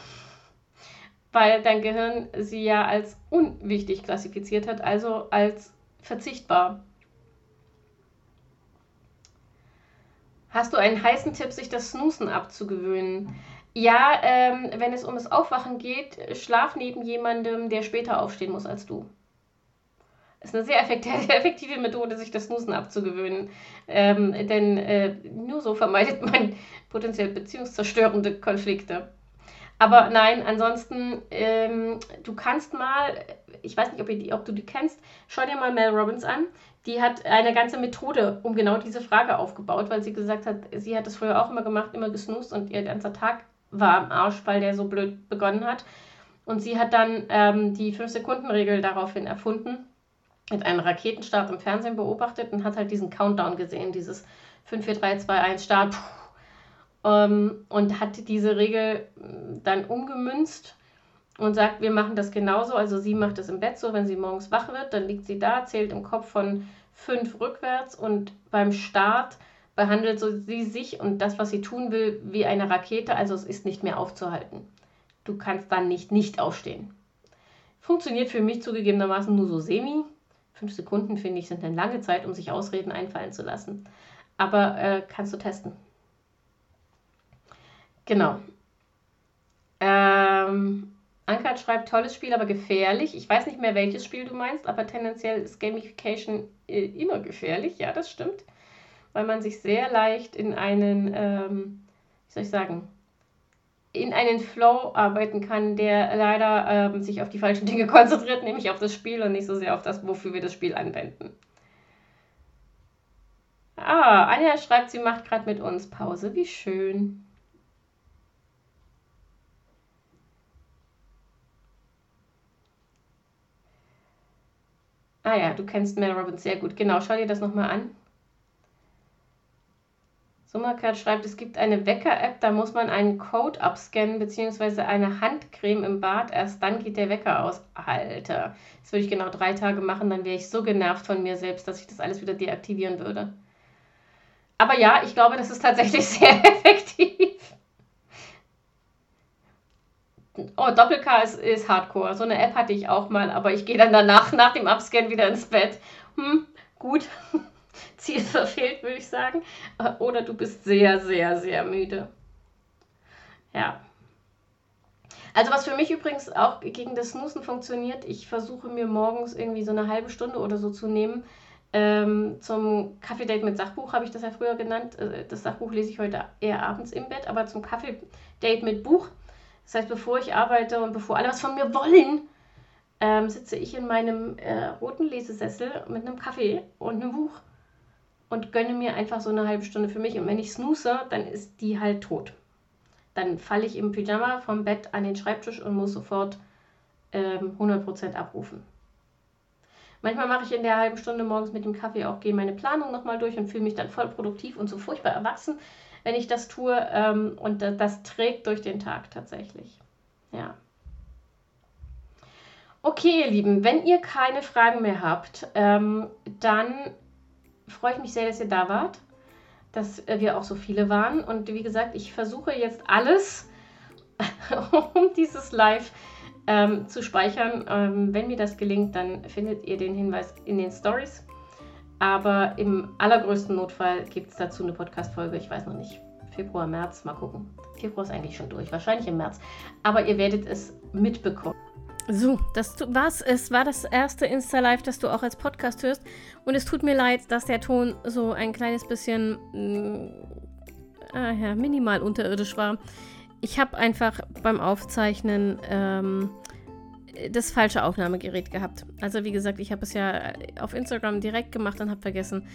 weil dein Gehirn sie ja als unwichtig klassifiziert hat, also als verzichtbar. Hast du einen heißen Tipp, sich das Snoosen abzugewöhnen? Ja, ähm, wenn es um das Aufwachen geht, schlaf neben jemandem, der später aufstehen muss als du. Ist eine *laughs* sehr effektive Methode, sich das Snoosen abzugewöhnen. Ähm, denn äh, nur so vermeidet man *laughs* potenziell beziehungszerstörende Konflikte. Aber nein, ansonsten, ähm, du kannst mal, ich weiß nicht, ob, die, ob, du die kennst, schau dir mal Mel Robbins an. Die hat eine ganze Methode um genau diese Frage aufgebaut, weil sie gesagt hat, sie hat das früher auch immer gemacht, immer gesnoost und ihr ganzer Tag war am Arsch, weil der so blöd begonnen hat. Und sie hat dann ähm, die 5-Sekunden-Regel daraufhin erfunden, hat einen Raketenstart im Fernsehen beobachtet und hat halt diesen Countdown gesehen, dieses 5, 4, 3, 2, 1 Start. Ähm, und hat diese Regel mm, dann umgemünzt und sagt, wir machen das genauso. Also sie macht es im Bett so, wenn sie morgens wach wird, dann liegt sie da, zählt im Kopf von fünf rückwärts und beim Start behandelt so sie sich und das, was sie tun will, wie eine Rakete. Also es ist nicht mehr aufzuhalten. Du kannst dann nicht nicht aufstehen. Funktioniert für mich zugegebenermaßen nur so semi. Fünf Sekunden, finde ich, sind eine lange Zeit, um sich Ausreden einfallen zu lassen. Aber äh, kannst du testen. Genau. Ähm, Ankert schreibt, tolles Spiel, aber gefährlich. Ich weiß nicht mehr, welches Spiel du meinst, aber tendenziell ist Gamification äh, immer gefährlich. Ja, das stimmt. Weil man sich sehr leicht in einen, ähm, wie soll ich sagen, in einen Flow arbeiten kann, der leider ähm, sich auf die falschen Dinge *laughs* konzentriert, nämlich auf das Spiel und nicht so sehr auf das, wofür wir das Spiel anwenden. Ah, Anja schreibt, sie macht gerade mit uns Pause. Wie schön. Ah ja, du kennst Mel Robbins sehr gut. Genau, schau dir das nochmal an. Summercat schreibt, es gibt eine Wecker-App, da muss man einen Code abscannen, beziehungsweise eine Handcreme im Bad. Erst dann geht der Wecker aus. Alter, das würde ich genau drei Tage machen, dann wäre ich so genervt von mir selbst, dass ich das alles wieder deaktivieren würde. Aber ja, ich glaube, das ist tatsächlich *laughs* sehr effektiv. Oh, Doppel-K ist, ist Hardcore. So eine App hatte ich auch mal, aber ich gehe dann danach, nach dem Abscannen, wieder ins Bett. Hm, gut. *laughs* Ziel *laughs* verfehlt, würde ich sagen. Oder du bist sehr, sehr, sehr müde. Ja. Also was für mich übrigens auch gegen das Snoosen funktioniert, ich versuche mir morgens irgendwie so eine halbe Stunde oder so zu nehmen. Ähm, zum Kaffee-Date mit Sachbuch habe ich das ja früher genannt. Äh, das Sachbuch lese ich heute eher abends im Bett, aber zum Kaffee-Date mit Buch. Das heißt, bevor ich arbeite und bevor alle was von mir wollen, ähm, sitze ich in meinem äh, roten Lesesessel mit einem Kaffee und einem Buch und gönne mir einfach so eine halbe Stunde für mich. Und wenn ich snooze, dann ist die halt tot. Dann falle ich im Pyjama vom Bett an den Schreibtisch und muss sofort ähm, 100% abrufen. Manchmal mache ich in der halben Stunde morgens mit dem Kaffee auch, gehe meine Planung nochmal durch und fühle mich dann voll produktiv und so furchtbar erwachsen, wenn ich das tue. Ähm, und das, trägt durch den Tag tatsächlich. Ja. Okay, ihr Lieben, wenn ihr keine Fragen mehr habt, ähm, dann freue ich mich sehr, dass ihr da wart, dass äh, wir auch so viele waren. Und wie gesagt, ich versuche jetzt alles, *laughs* um dieses Live ähm, zu speichern. Ähm, wenn mir das gelingt, dann findet ihr den Hinweis in den Stories. Aber im allergrößten Notfall gibt es dazu eine Podcast-Folge. Ich weiß noch nicht. Februar, März, mal gucken. Februar ist eigentlich schon durch, wahrscheinlich im März. Aber ihr werdet es mitbekommen. So, das war's. Es war das erste Insta-Live, das du auch als Podcast hörst. Und es tut mir leid, dass der Ton so ein kleines bisschen ah ja, minimal unterirdisch war. Ich habe einfach beim Aufzeichnen ähm, das falsche Aufnahmegerät gehabt. Also wie gesagt, ich habe es ja auf Instagram direkt gemacht und habe vergessen,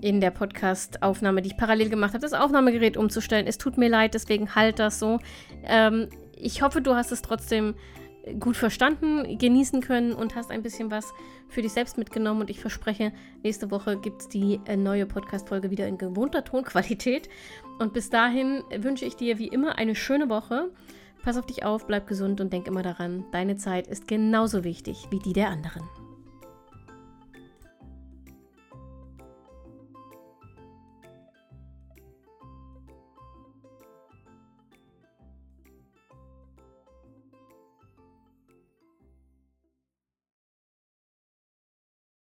in der Podcast-Aufnahme, die ich parallel gemacht habe, das Aufnahmegerät umzustellen. Es tut mir leid, deswegen halt das so. Ähm, ich hoffe, du hast es trotzdem gut verstanden, genießen können und hast ein bisschen was für dich selbst mitgenommen. Und ich verspreche, nächste Woche gibt es die äh, neue Podcast-Folge wieder in gewohnter Tonqualität. Und bis dahin wünsche ich dir wie immer eine schöne Woche. Pass auf dich auf, bleib gesund und denk immer daran, deine Zeit ist genauso wichtig wie die der anderen.